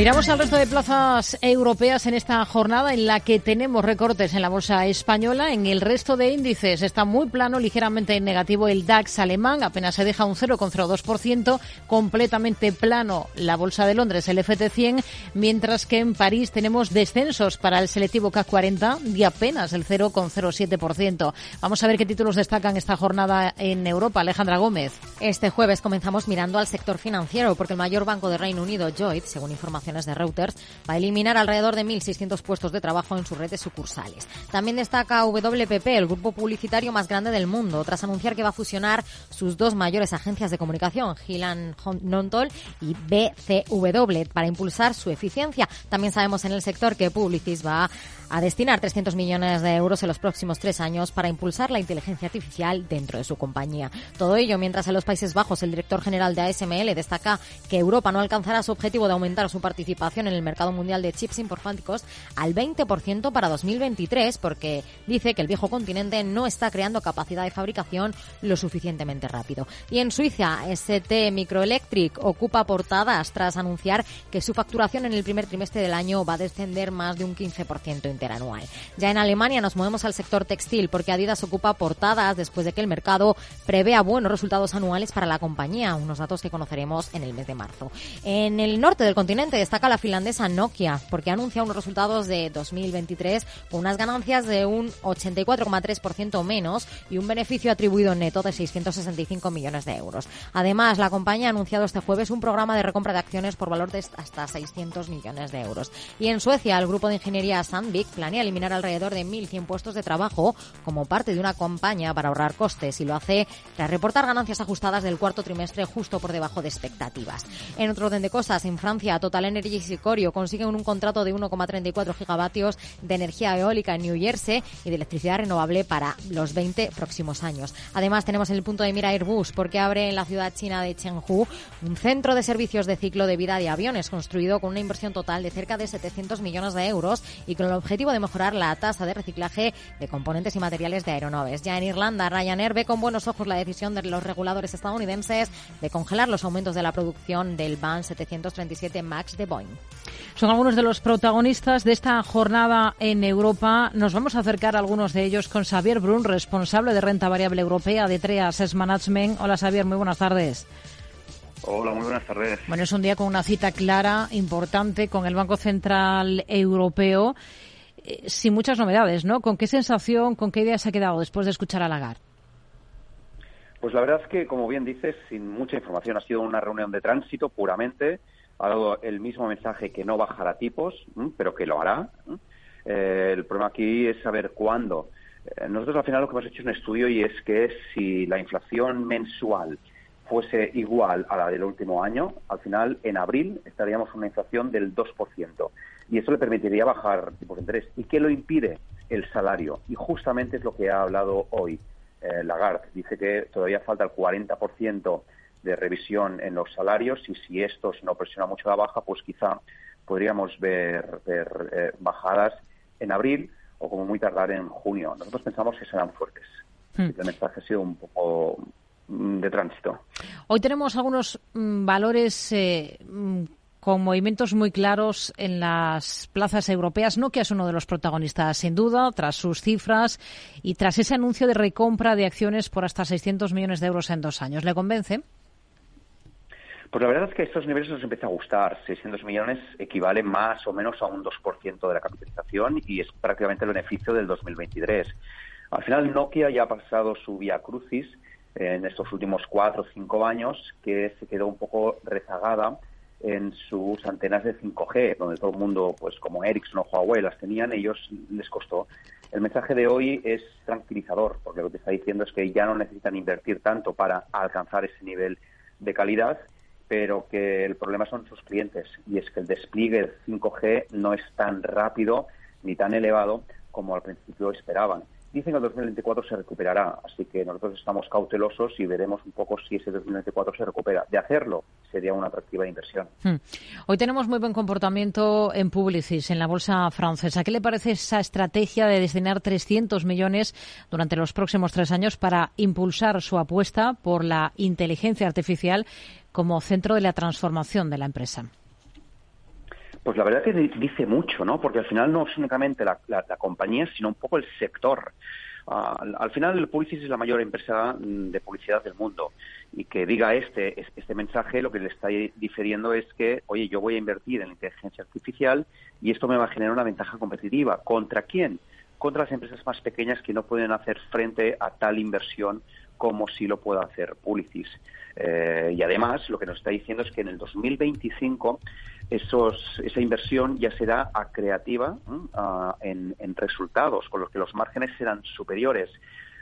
Miramos al resto de plazas europeas en esta jornada en la que tenemos recortes en la bolsa española. En el resto de índices está muy plano, ligeramente negativo el DAX alemán, apenas se deja un 0,02%, completamente plano la bolsa de Londres, el FT100, mientras que en París tenemos descensos para el selectivo CAC 40 de apenas el 0,07%. Vamos a ver qué títulos destacan esta jornada en Europa. Alejandra Gómez. Este jueves comenzamos mirando al sector financiero porque el mayor banco de Reino Unido, Lloyd, según información de Reuters, va a eliminar alrededor de 1.600 puestos de trabajo en sus redes sucursales. También destaca WPP, el grupo publicitario más grande del mundo, tras anunciar que va a fusionar sus dos mayores agencias de comunicación, Gillan Nontol y BCW, para impulsar su eficiencia. También sabemos en el sector que Publicis va a destinar 300 millones de euros en los próximos tres años para impulsar la inteligencia artificial dentro de su compañía. Todo ello mientras en los Países Bajos el director general de ASML destaca que Europa no alcanzará su objetivo de aumentar su participación en el mercado mundial de chips informáticos al 20% para 2023 porque dice que el viejo continente no está creando capacidad de fabricación lo suficientemente rápido. Y en Suiza, ST Microelectric ocupa portadas tras anunciar que su facturación en el primer trimestre del año va a descender más de un 15% interanual. Ya en Alemania nos movemos al sector textil porque Adidas ocupa portadas después de que el mercado prevea buenos resultados anuales para la compañía, unos datos que conoceremos en el mes de marzo. En el norte del continente destaca la finlandesa Nokia porque anuncia unos resultados de 2023 con unas ganancias de un 84,3% menos y un beneficio atribuido neto de 665 millones de euros. Además, la compañía ha anunciado este jueves un programa de recompra de acciones por valor de hasta 600 millones de euros. Y en Suecia, el grupo de ingeniería Sandvik planea eliminar alrededor de 1.100 puestos de trabajo como parte de una campaña para ahorrar costes y lo hace tras reportar ganancias ajustadas del cuarto trimestre justo por debajo de expectativas. En otro orden de cosas, en Francia, Total Energy y Sicorio consiguen un contrato de 1,34 gigavatios de energía eólica en New Jersey y de electricidad renovable para los 20 próximos años. Además, tenemos en el punto de mira Airbus porque abre en la ciudad china de Chengdu un centro de servicios de ciclo de vida de aviones construido con una inversión total de cerca de 700 millones de euros y con el objetivo de mejorar la tasa de reciclaje de componentes y materiales de aeronaves. Ya en Irlanda, Ryanair ve con buenos ojos la decisión de los reguladores estadounidenses de congelar los aumentos de la producción del Ban 737 MAX de Boeing. Son algunos de los protagonistas de esta jornada en Europa. Nos vamos a acercar a algunos de ellos con Xavier Brun, responsable de renta variable europea de TREAS Management. Hola Xavier, muy buenas tardes. Hola, muy buenas tardes. Bueno, es un día con una cita clara, importante, con el Banco Central Europeo eh, sin muchas novedades, ¿no? ¿Con qué sensación, con qué idea se ha quedado después de escuchar a Lagarde? Pues la verdad es que, como bien dices, sin mucha información, ha sido una reunión de tránsito puramente. Ha dado el mismo mensaje que no bajará tipos, pero que lo hará. Eh, el problema aquí es saber cuándo. Eh, nosotros al final lo que hemos hecho es un estudio y es que si la inflación mensual fuese igual a la del último año, al final en abril estaríamos en una inflación del 2% y eso le permitiría bajar tipos de interés. ¿Y qué lo impide? El salario. Y justamente es lo que ha hablado hoy eh, Lagarde. Dice que todavía falta el 40% de revisión en los salarios y si esto no presiona mucho la baja, pues quizá podríamos ver, eh, bajadas en abril o como muy tardar en junio. Nosotros pensamos que serán fuertes. Hmm. El mensaje ha sido un poco mm, de tránsito. Hoy tenemos algunos mm, valores eh, mm, con movimientos muy claros en las plazas europeas. Nokia es uno de los protagonistas, sin duda, tras sus cifras y tras ese anuncio de recompra de acciones por hasta 600 millones de euros en dos años. ¿Le convence? Pues la verdad es que estos niveles nos empieza a gustar. 600 millones equivale más o menos a un 2% de la capitalización y es prácticamente el beneficio del 2023. Al final, Nokia ya ha pasado su vía crucis en estos últimos cuatro o cinco años, que se quedó un poco rezagada en sus antenas de 5G, donde todo el mundo, pues como Ericsson o Huawei las tenían, ellos les costó. El mensaje de hoy es tranquilizador, porque lo que está diciendo es que ya no necesitan invertir tanto para alcanzar ese nivel de calidad pero que el problema son sus clientes y es que el despliegue 5G no es tan rápido ni tan elevado como al principio esperaban. Dicen que el 2024 se recuperará, así que nosotros estamos cautelosos y veremos un poco si ese 2024 se recupera. De hacerlo, sería una atractiva inversión. Hmm. Hoy tenemos muy buen comportamiento en Publicis, en la bolsa francesa. ¿Qué le parece esa estrategia de destinar 300 millones durante los próximos tres años para impulsar su apuesta por la inteligencia artificial como centro de la transformación de la empresa? Pues la verdad que dice mucho, ¿no? Porque al final no es únicamente la, compañía, sino un poco el sector. Ah, al final, Publicis es la mayor empresa mm, de publicidad del mundo y que diga este, este mensaje lo que le está diferiendo es que, oye, yo voy a invertir en inteligencia artificial y esto me va a generar una ventaja competitiva. ¿Contra quién? Contra las empresas más pequeñas que no pueden hacer frente a tal inversión como si lo pueda hacer Publicis. Eh, y además, lo que nos está diciendo es que en el 2025 esos, esa inversión ya será a creativa en, resultados, con los que los márgenes serán superiores.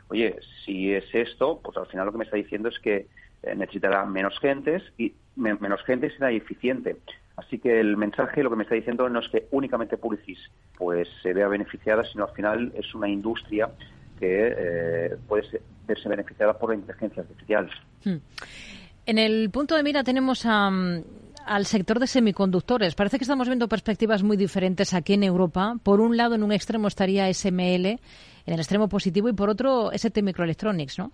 Oye, si es esto, pues al final lo que me está diciendo es que eh, necesitará menos gentes y menos gente será eficiente. Así que el mensaje lo que me está diciendo no es que únicamente Publicis pues se vea beneficiada, sino al final es una industria que eh, puede verse beneficiada por la inteligencia artificial. Hmm. En el punto de mira tenemos a, al sector de semiconductores. Parece que estamos viendo perspectivas muy diferentes aquí en Europa. Por un lado, en un extremo estaría SML, en el extremo positivo, y por otro, ST Microelectronics, ¿no?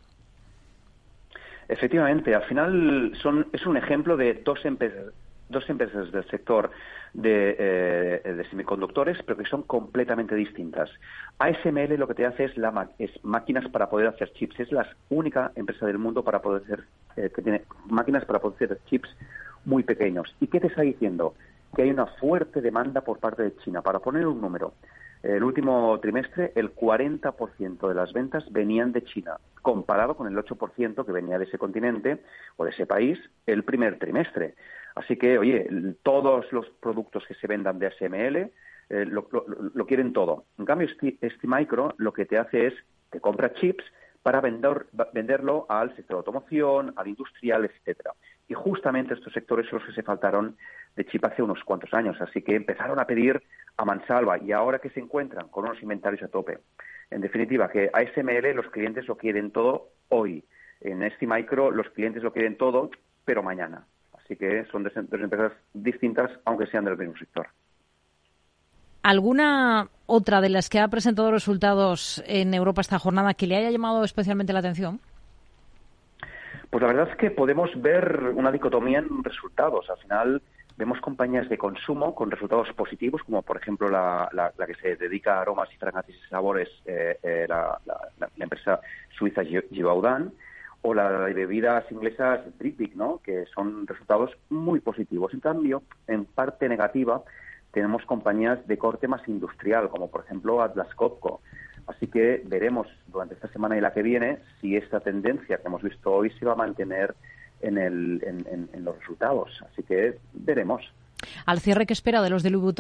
Efectivamente, al final son, es un ejemplo de dos empresas, dos empresas del sector de, eh, de, semiconductores, pero que son completamente distintas. ASML lo que te hace es, la, es máquinas para poder hacer chips. Es la única empresa del mundo para poder hacer, eh, que tiene máquinas para poder hacer chips muy pequeños. ¿Y qué te está diciendo? Que hay una fuerte demanda por parte de China. Para poner un número, el último trimestre el 40% de las ventas venían de China, comparado con el 8% que venía de ese continente o de ese país el primer trimestre. Así que, oye, todos los productos que se vendan de ASML eh, lo, quieren todo. En cambio, este, micro lo que te hace es que compra chips para vender, venderlo al sector automoción, al industrial, etcétera. Y justamente estos sectores son los que se faltaron de chip hace unos cuantos años. Así que empezaron a pedir a mansalva y ahora que se encuentran con unos inventarios a tope. En definitiva, que a SML los clientes lo quieren todo hoy. En este micro los clientes lo quieren todo, pero mañana. Así que son dos empresas distintas, aunque sean del mismo sector. ¿Alguna otra de las que ha presentado resultados en Europa esta jornada que le haya llamado especialmente la atención? Pues la verdad es que podemos ver una dicotomía en resultados. Al final vemos compañías de consumo con resultados positivos, como por ejemplo la, que se dedica a aromas y fragancias y sabores, eh, eh, la, empresa suiza Givaudan, o la de bebidas inglesas Britvic, ¿no? que son resultados muy positivos. En cambio, en parte negativa, tenemos compañías de corte más industrial, como por ejemplo Atlas Copco, Así que veremos durante esta semana y la que viene si esta tendencia que hemos visto hoy se va a mantener en, el, en, los resultados. Así que veremos. ¿Al cierre qué espera de los de Louis?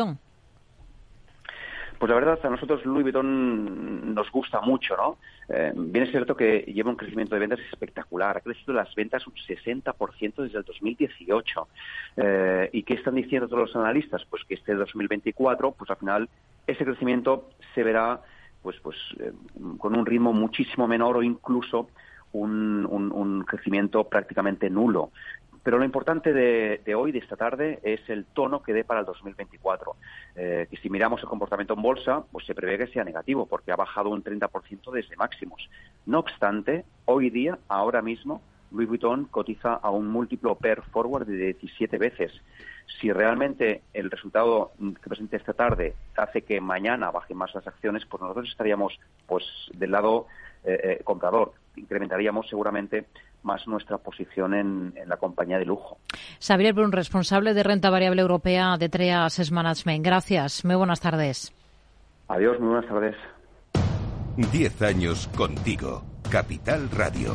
Pues la verdad, a nosotros Louis Vuitton nos gusta mucho, ¿no? Eh, bien es cierto que lleva un crecimiento de ventas espectacular. Ha crecido las ventas un 60% desde el 2018. Eh, ¿Y qué están diciendo todos los analistas? Pues que este 2024, pues al final, ese crecimiento se verá pues, pues eh, con un ritmo muchísimo menor o incluso un, un, crecimiento prácticamente nulo. Pero lo importante de, hoy, de esta tarde, es el tono que dé para el 2024. Eh, que si miramos el comportamiento en bolsa, pues se prevé que sea negativo, porque ha bajado un 30% desde máximos. No obstante, hoy día, ahora mismo, Louis Vuitton cotiza a un múltiplo per forward de 17 veces. Si realmente el resultado que presente esta tarde hace que mañana bajen más las acciones, pues nosotros estaríamos pues del lado eh, eh, comprador. Incrementaríamos seguramente más nuestra posición en, la compañía de lujo. Xavier Brun, responsable de renta variable europea de TREA Asset Management. Gracias. Muy buenas tardes. Adiós, muy buenas tardes. Diez años contigo. Capital Radio.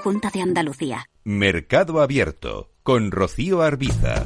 Junta de Andalucía. Mercado Abierto con Rocío Arbiza.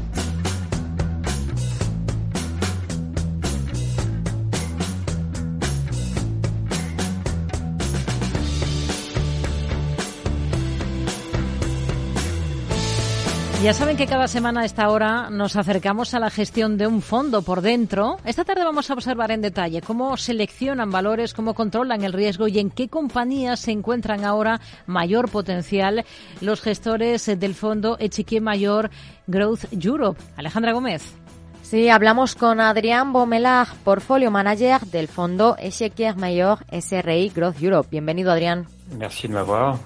Ya saben que cada semana a esta hora nos acercamos a la gestión de un fondo por dentro. Esta tarde vamos a observar en detalle cómo seleccionan valores, cómo controlan el riesgo y en qué compañías se encuentran ahora mayor potencial los gestores del fondo Echiquier Mayor Growth Europe. Alejandra Gómez. Sí, hablamos con Adrián Bomelag, portfolio manager del fondo Echequier Mayor SRI Growth Europe. Bienvenido, Adrián. Merci de m'avoir.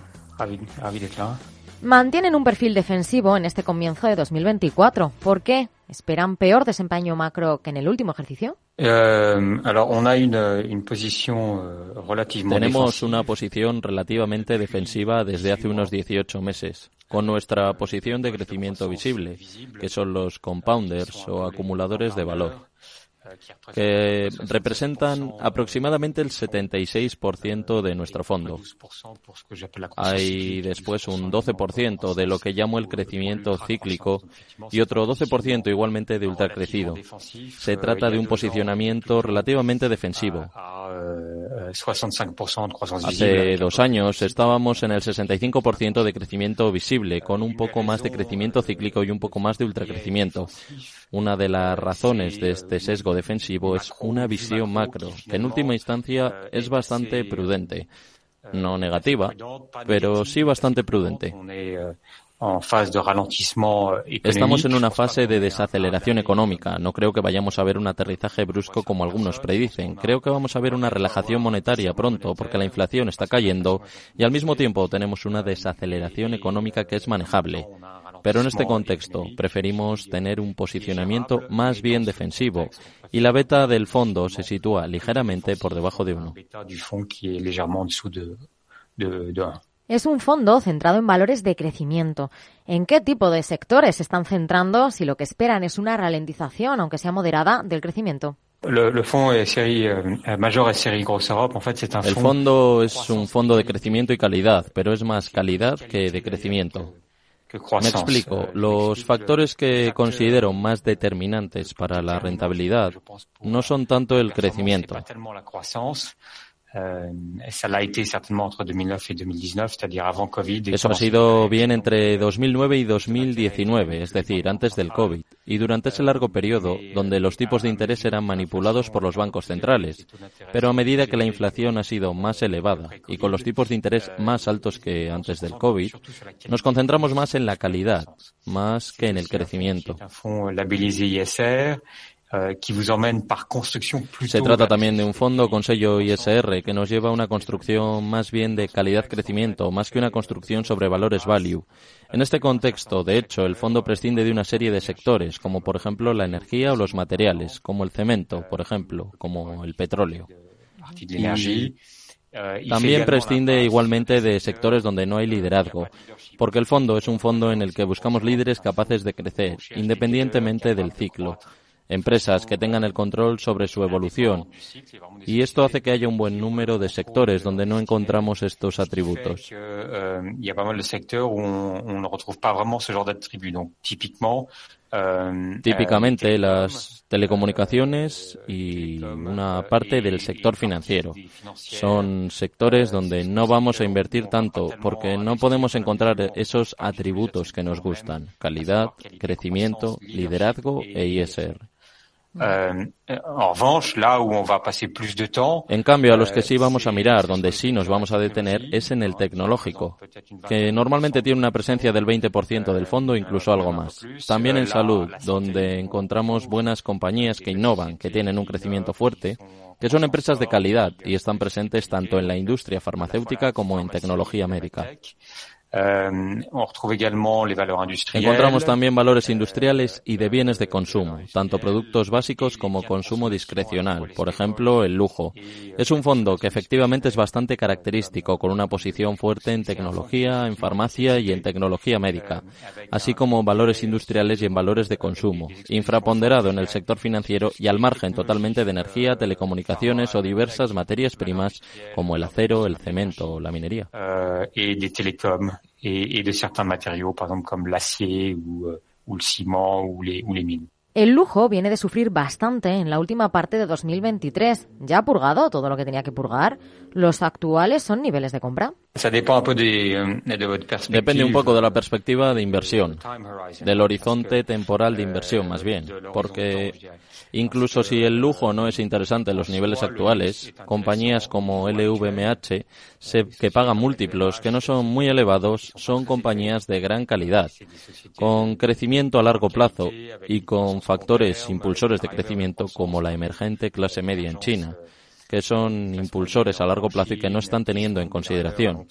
Mantienen un perfil defensivo en este comienzo de 2024. ¿Por qué? ¿Esperan peor desempeño macro que en el último ejercicio? Euh, alors, on a une, une position euh, relativement Tenemos una posición relativamente defensiva desde hace unos 18 meses, con nuestra posición de crecimiento visible, que son los compounders o acumuladores de valor que representan aproximadamente el 76% de nuestro fondo. Hay después un 12% de lo que llamo el crecimiento cíclico y otro 12% igualmente de ultracrecido. Se trata de un posicionamiento relativamente defensivo. Hace dos años estábamos en el 65% de crecimiento visible, con un poco más de crecimiento cíclico y un poco más de ultracrecimiento. Una de las razones de este sesgo defensivo es una visión macro, que en última instancia es bastante prudente. No negativa, pero sí bastante prudente. Estamos en una fase de desaceleración económica. No creo que vayamos a ver un aterrizaje brusco como algunos predicen. Creo que vamos a ver una relajación monetaria pronto porque la inflación está cayendo y al mismo tiempo tenemos una desaceleración económica que es manejable. Pero en este contexto preferimos tener un posicionamiento más bien defensivo y la beta del fondo se sitúa ligeramente por debajo de uno. Es un fondo centrado en valores de crecimiento. ¿En qué tipo de sectores se están centrando si lo que esperan es una ralentización, aunque sea moderada, del crecimiento? El fondo es un fondo de crecimiento y calidad, pero es más calidad que de crecimiento. Me explico. Los factores que considero más determinantes para la rentabilidad no son tanto el crecimiento. Eso ha sido bien entre 2009 y 2019, es decir, antes del COVID, y durante ese largo periodo donde los tipos de interés eran manipulados por los bancos centrales. Pero a medida que la inflación ha sido más elevada y con los tipos de interés más altos que antes del COVID, nos concentramos más en la calidad, más que en el crecimiento. Eh, Se trata también de un fondo con sello ISR que nos lleva a una construcción más bien de calidad-crecimiento, más que una construcción sobre valores value. En este contexto, de hecho, el fondo prescinde de una serie de sectores, como por ejemplo la energía o los materiales, como el cemento, por ejemplo, como el petróleo. también prescinde igualmente de sectores donde no hay liderazgo, porque el fondo es un fondo en el que buscamos líderes capaces de crecer, independientemente del ciclo empresas que tengan el control sobre su evolución. Y esto hace que haya un buen número de sectores donde no encontramos estos atributos. Típicamente las telecomunicaciones y una parte del sector financiero. Son sectores donde no vamos a invertir tanto porque no podemos encontrar esos atributos que nos gustan. Calidad, crecimiento, liderazgo e ISR. En cambio, a los que sí vamos a mirar, donde sí nos vamos a detener, es en el tecnológico, que normalmente tiene una presencia del 20% del fondo, incluso algo más. También en salud, donde encontramos buenas compañías que innovan, que tienen un crecimiento fuerte, que son empresas de calidad y están presentes tanto en la industria farmacéutica como en tecnología médica. Encontramos también valores industriales y de bienes de consumo, tanto productos básicos como consumo discrecional, por ejemplo, el lujo. Es un fondo que efectivamente es bastante característico, con una posición fuerte en tecnología, en farmacia y en tecnología médica, así como valores industriales y en valores de consumo, infraponderado en el sector financiero y al margen totalmente de energía, telecomunicaciones o diversas materias primas como el acero, el cemento o la minería. y de telecom et, et de certains matériaux, par exemple comme l'acier ou, euh, ou le ciment ou les, ou les mines. El lujo viene de sufrir bastante en la última parte de 2023. Ya ha purgado todo lo que tenía que purgar. ¿Los actuales son niveles de compra? Euh, Depende un poco de la perspectiva de inversión, del horizonte temporal de inversión más bien, porque incluso si el lujo no es interesante en los niveles actuales, compañías como LVMH, que pagan múltiplos que no son muy elevados, son compañías de gran calidad, con crecimiento a largo plazo y con factores impulsores de crecimiento como la emergente clase media en China que son impulsores a largo plazo y que no están teniendo en consideración.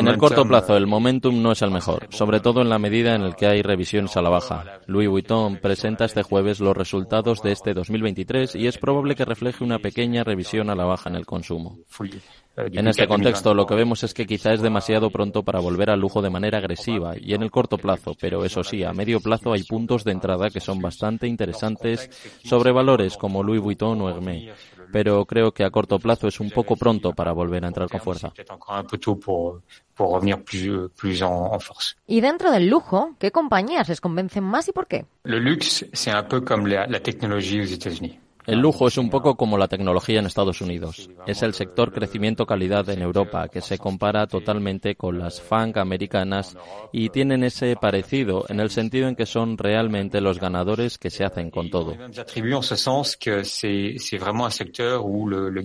En el corto plazo, el momentum no es el mejor, sobre todo en la medida en el que hay revisiones a la baja. Louis Vuitton presenta este jueves los resultados de este 2023 y es probable que refleje una pequeña revisión a la baja en el consumo. En este contexto, lo que vemos es que quizá es demasiado pronto para volver al lujo de manera agresiva y en el corto plazo, pero eso sí, a medio plazo hay puntos de entrada que son bastante interesantes sobre valores como Louis Vuitton o Hermès. Pero creo que a corto plazo es un poco pronto para volver a entrar con fuerza. Y dentro del lujo, ¿qué compañías les convencen más y por qué? Le luxe, c'est un peu comme la, la technologie aux États-Unis. El lujo es un poco como la tecnología en Estados Unidos. Es el sector crecimiento-calidad en Europa, que se compara totalmente con las FANG americanas y tienen ese parecido en el sentido en que son realmente los ganadores que se hacen con todo. En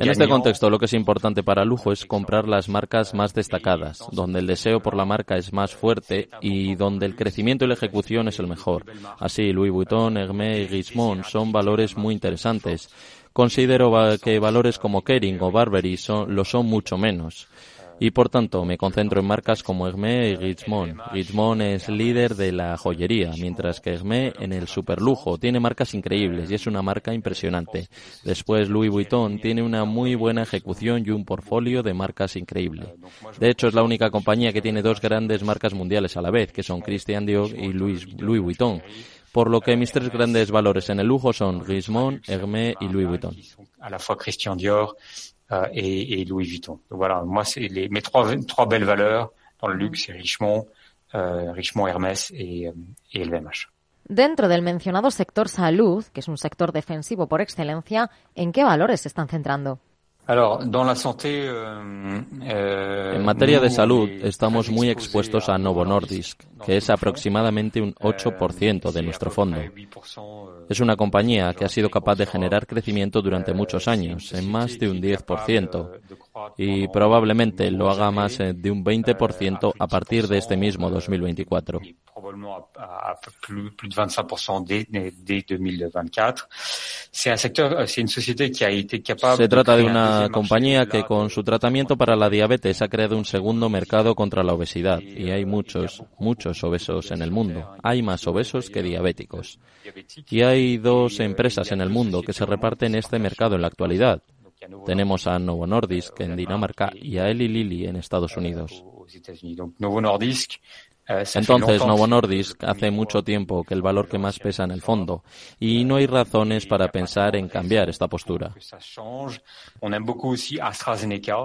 este contexto, lo que es importante para lujo es comprar las marcas más destacadas, donde el deseo por la marca es más fuerte y donde el crecimiento y la ejecución es el mejor. Así, Louis Vuitton, Hermès y Richemont son valores muy interesantes Considero que valores como Kering o Burberry son, lo son mucho menos. Y por tanto me concentro en marcas como Hermès y Richemont. Richemont es líder de la joyería, mientras que Hermès en el superlujo. Tiene marcas increíbles y es una marca impresionante. Después Louis Vuitton tiene una muy buena ejecución y un portfolio de marcas increíble. De hecho es la única compañía que tiene dos grandes marcas mundiales a la vez, que son Christian Dior y Louis, Louis Vuitton por lo que mis tres grandes valores en el lujo son Richemont, Hermès y Louis Vuitton. A la fois Christian Dior euh, et, et, Louis Vuitton. Donc voilà, moi c'est les, mes trois, trois belles valeurs dans le luxe, c'est Richemont, euh, Richemont, Hermès et, euh, et LVMH. Dentro del mencionado sector salud, que es un sector defensivo por excelencia, ¿en qué valores se están centrando? Euh, euh, en materia de salud, estamos muy expuestos a Novo Nordisk, que es aproximadamente un 8% de nuestro fondo. Es una compañía que ha sido capaz de generar crecimiento durante muchos años, en más de un 10%, y probablemente lo haga más eh, de un 20% a partir de este mismo 2024. Se trata de una compañía que con su tratamiento para la diabetes ha creado un segundo mercado contra la obesidad y hay muchos, muchos obesos en el mundo. Hay más obesos que diabéticos. Y hay dos empresas en el mundo que se reparten este mercado en la actualidad. Tenemos a Novo Nordisk en Dinamarca y a Eli Lilly en Estados Unidos. Entonces, Novo Nordisk hace mucho tiempo que el valor que más pesa en el fondo y no hay razones para pensar en cambiar esta postura.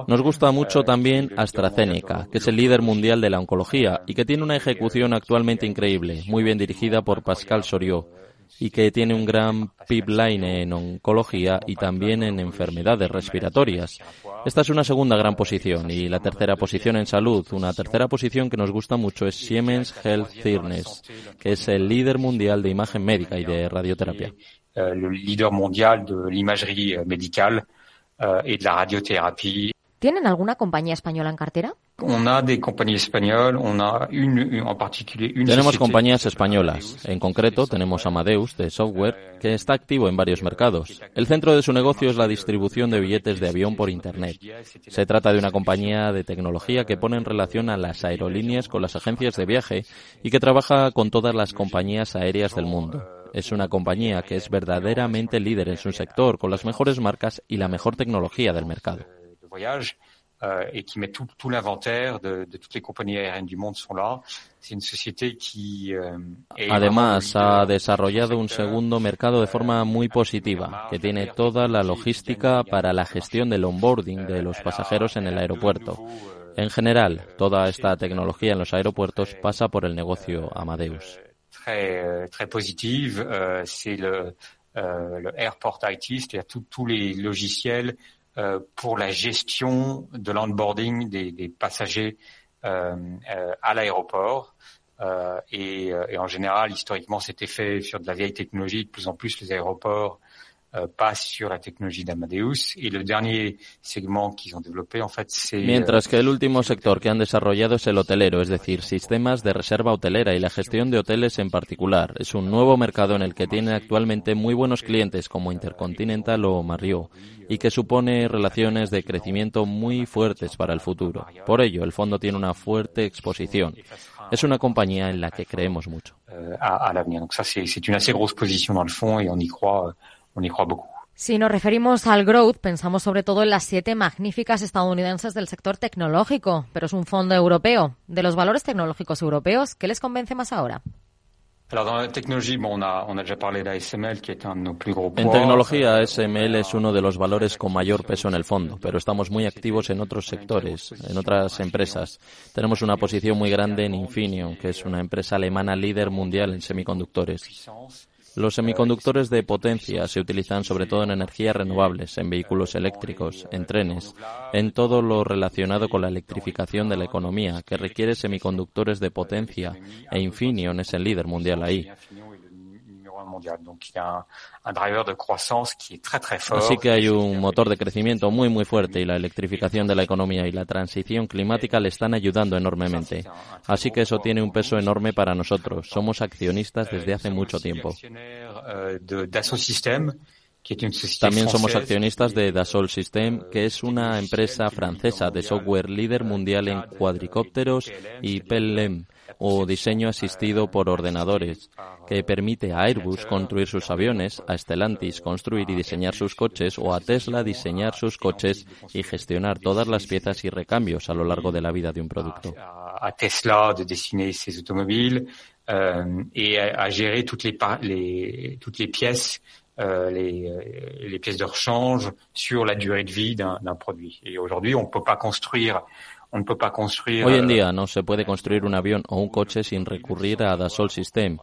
Nos gusta mucho también AstraZeneca, que es el líder mundial de la oncología y que tiene una ejecución actualmente increíble, muy bien dirigida por Pascal Soriot y que tiene un gran pipeline en oncología y también en enfermedades respiratorias. Esta es una segunda gran posición y la tercera posición en salud. Una tercera posición que nos gusta mucho es Siemens Health Fitness, que es el líder mundial de imagen médica y de radioterapia. El líder mundial de la imagería médica y de la radioterapia ¿Tienen alguna compañía española en cartera? Tenemos compañías españolas. En concreto, tenemos Amadeus, de software, que está activo en varios mercados. El centro de su negocio es la distribución de billetes de avión por Internet. Se trata de una compañía de tecnología que pone en relación a las aerolíneas con las agencias de viaje y que trabaja con todas las compañías aéreas del mundo. Es una compañía que es verdaderamente líder en su sector, con las mejores marcas y la mejor tecnología del mercado. Et qui met tout, tout l'inventaire de, de, toutes les compagnies aériennes du monde sont là. C'est une société qui euh, Además, ha desarrollado un segundo mercado de forma muy positiva, que tiene toda la logística para la gestión del onboarding de los pasajeros en el aeropuerto. En general, toda esta tecnología en los aeropuertos pasa por el negocio Amadeus. Très, très positive, euh, c'est le, euh, le Airport IT, c'est-à-dire tous les logiciels euh, pour la gestion de l'onboarding des, des, passagers euh, euh, à l'aéroport. Et, et, en général, historiquement, c'était fait sur de la vieille technologie. De plus en plus, les aéroports passe sur la tecnología de Amadeus y el dernier segment qu'ils ont développé en fait c'est Mientras que el último sector que han desarrollado es el hotelero, es decir, sistemas de reserva hotelera y la gestión de hoteles en particular. Es un nuevo mercado en el que tiene actualmente muy buenos clientes como Intercontinental o Marriott y que supone relaciones de crecimiento muy fuertes para el futuro. Por ello, el fondo tiene una fuerte exposición. Es una compañía en la que creemos mucho. à, l'avenir. Donc ça c'est une assez grosse position dans le fond et on y croit si nos referimos al growth, pensamos sobre todo en las siete magníficas estadounidenses del sector tecnológico, pero es un fondo europeo. De los valores tecnológicos europeos, ¿qué les convence más ahora? En tecnología, ASML es uno de los valores con mayor peso en el fondo, pero estamos muy activos en otros sectores, en otras empresas. Tenemos una posición muy grande en Infineon, que es una empresa alemana líder mundial en semiconductores. Los semiconductores de potencia se utilizan sobre todo en energías renovables, en vehículos eléctricos, en trenes, en todo lo relacionado con la electrificación de la economía, que requiere semiconductores de potencia, e Infineon es el líder mundial ahí. Así que hay un motor de crecimiento muy muy fuerte y la electrificación de la economía y la transición climática le están ayudando enormemente. Así que eso tiene un peso enorme para nosotros. Somos accionistas desde hace mucho tiempo. También somos accionistas de Dassault Systèmes, que es una empresa francesa de software líder mundial en cuadricópteros y PLM o diseño asistido por ordenadores, que permite a Airbus construir sus aviones, a Stellantis construir y diseñar sus coches o a Tesla diseñar sus coches y gestionar todas las piezas y recambios a lo largo de la vida de un producto. A Tesla de diseñar sus automóviles euh, et à gérer toutes les pièces euh, les, les pièces de rechange sur la durée de vie d'un produit. Et aujourd'hui, on ne peut pas construire Hoy en día no se puede construir un avión o un coche sin recurrir a Dassault Systèmes.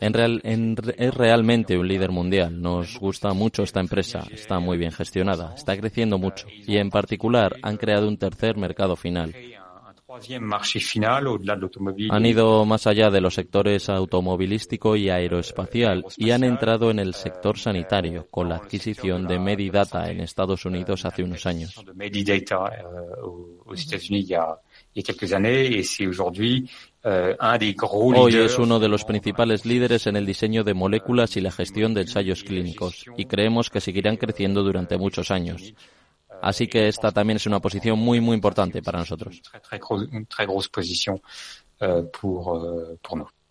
En real, es realmente un líder mundial. Nos gusta mucho esta empresa. Está muy bien gestionada. Está creciendo mucho. Y en particular han creado un tercer mercado final. Han ido más allá de los sectores automovilístico y aeroespacial y han entrado en el sector sanitario con la adquisición de Medidata en Estados Unidos hace unos años. Hoy es uno de los principales líderes en el diseño de moléculas y la gestión de ensayos clínicos y creemos que seguirán creciendo durante muchos años. Así que esta también es una posición muy, muy importante para nosotros.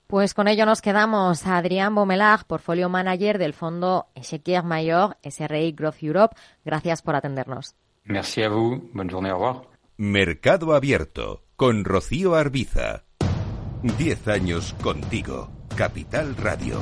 Pues con ello nos quedamos. Adrián Bomelag, portfolio manager del fondo Echequier Mayor SRI Growth Europe. Gracias por atendernos. Merci a vous. Bonne journée. Au revoir. Mercado Abierto con Rocío Arbiza. Diez años contigo. Capital Radio.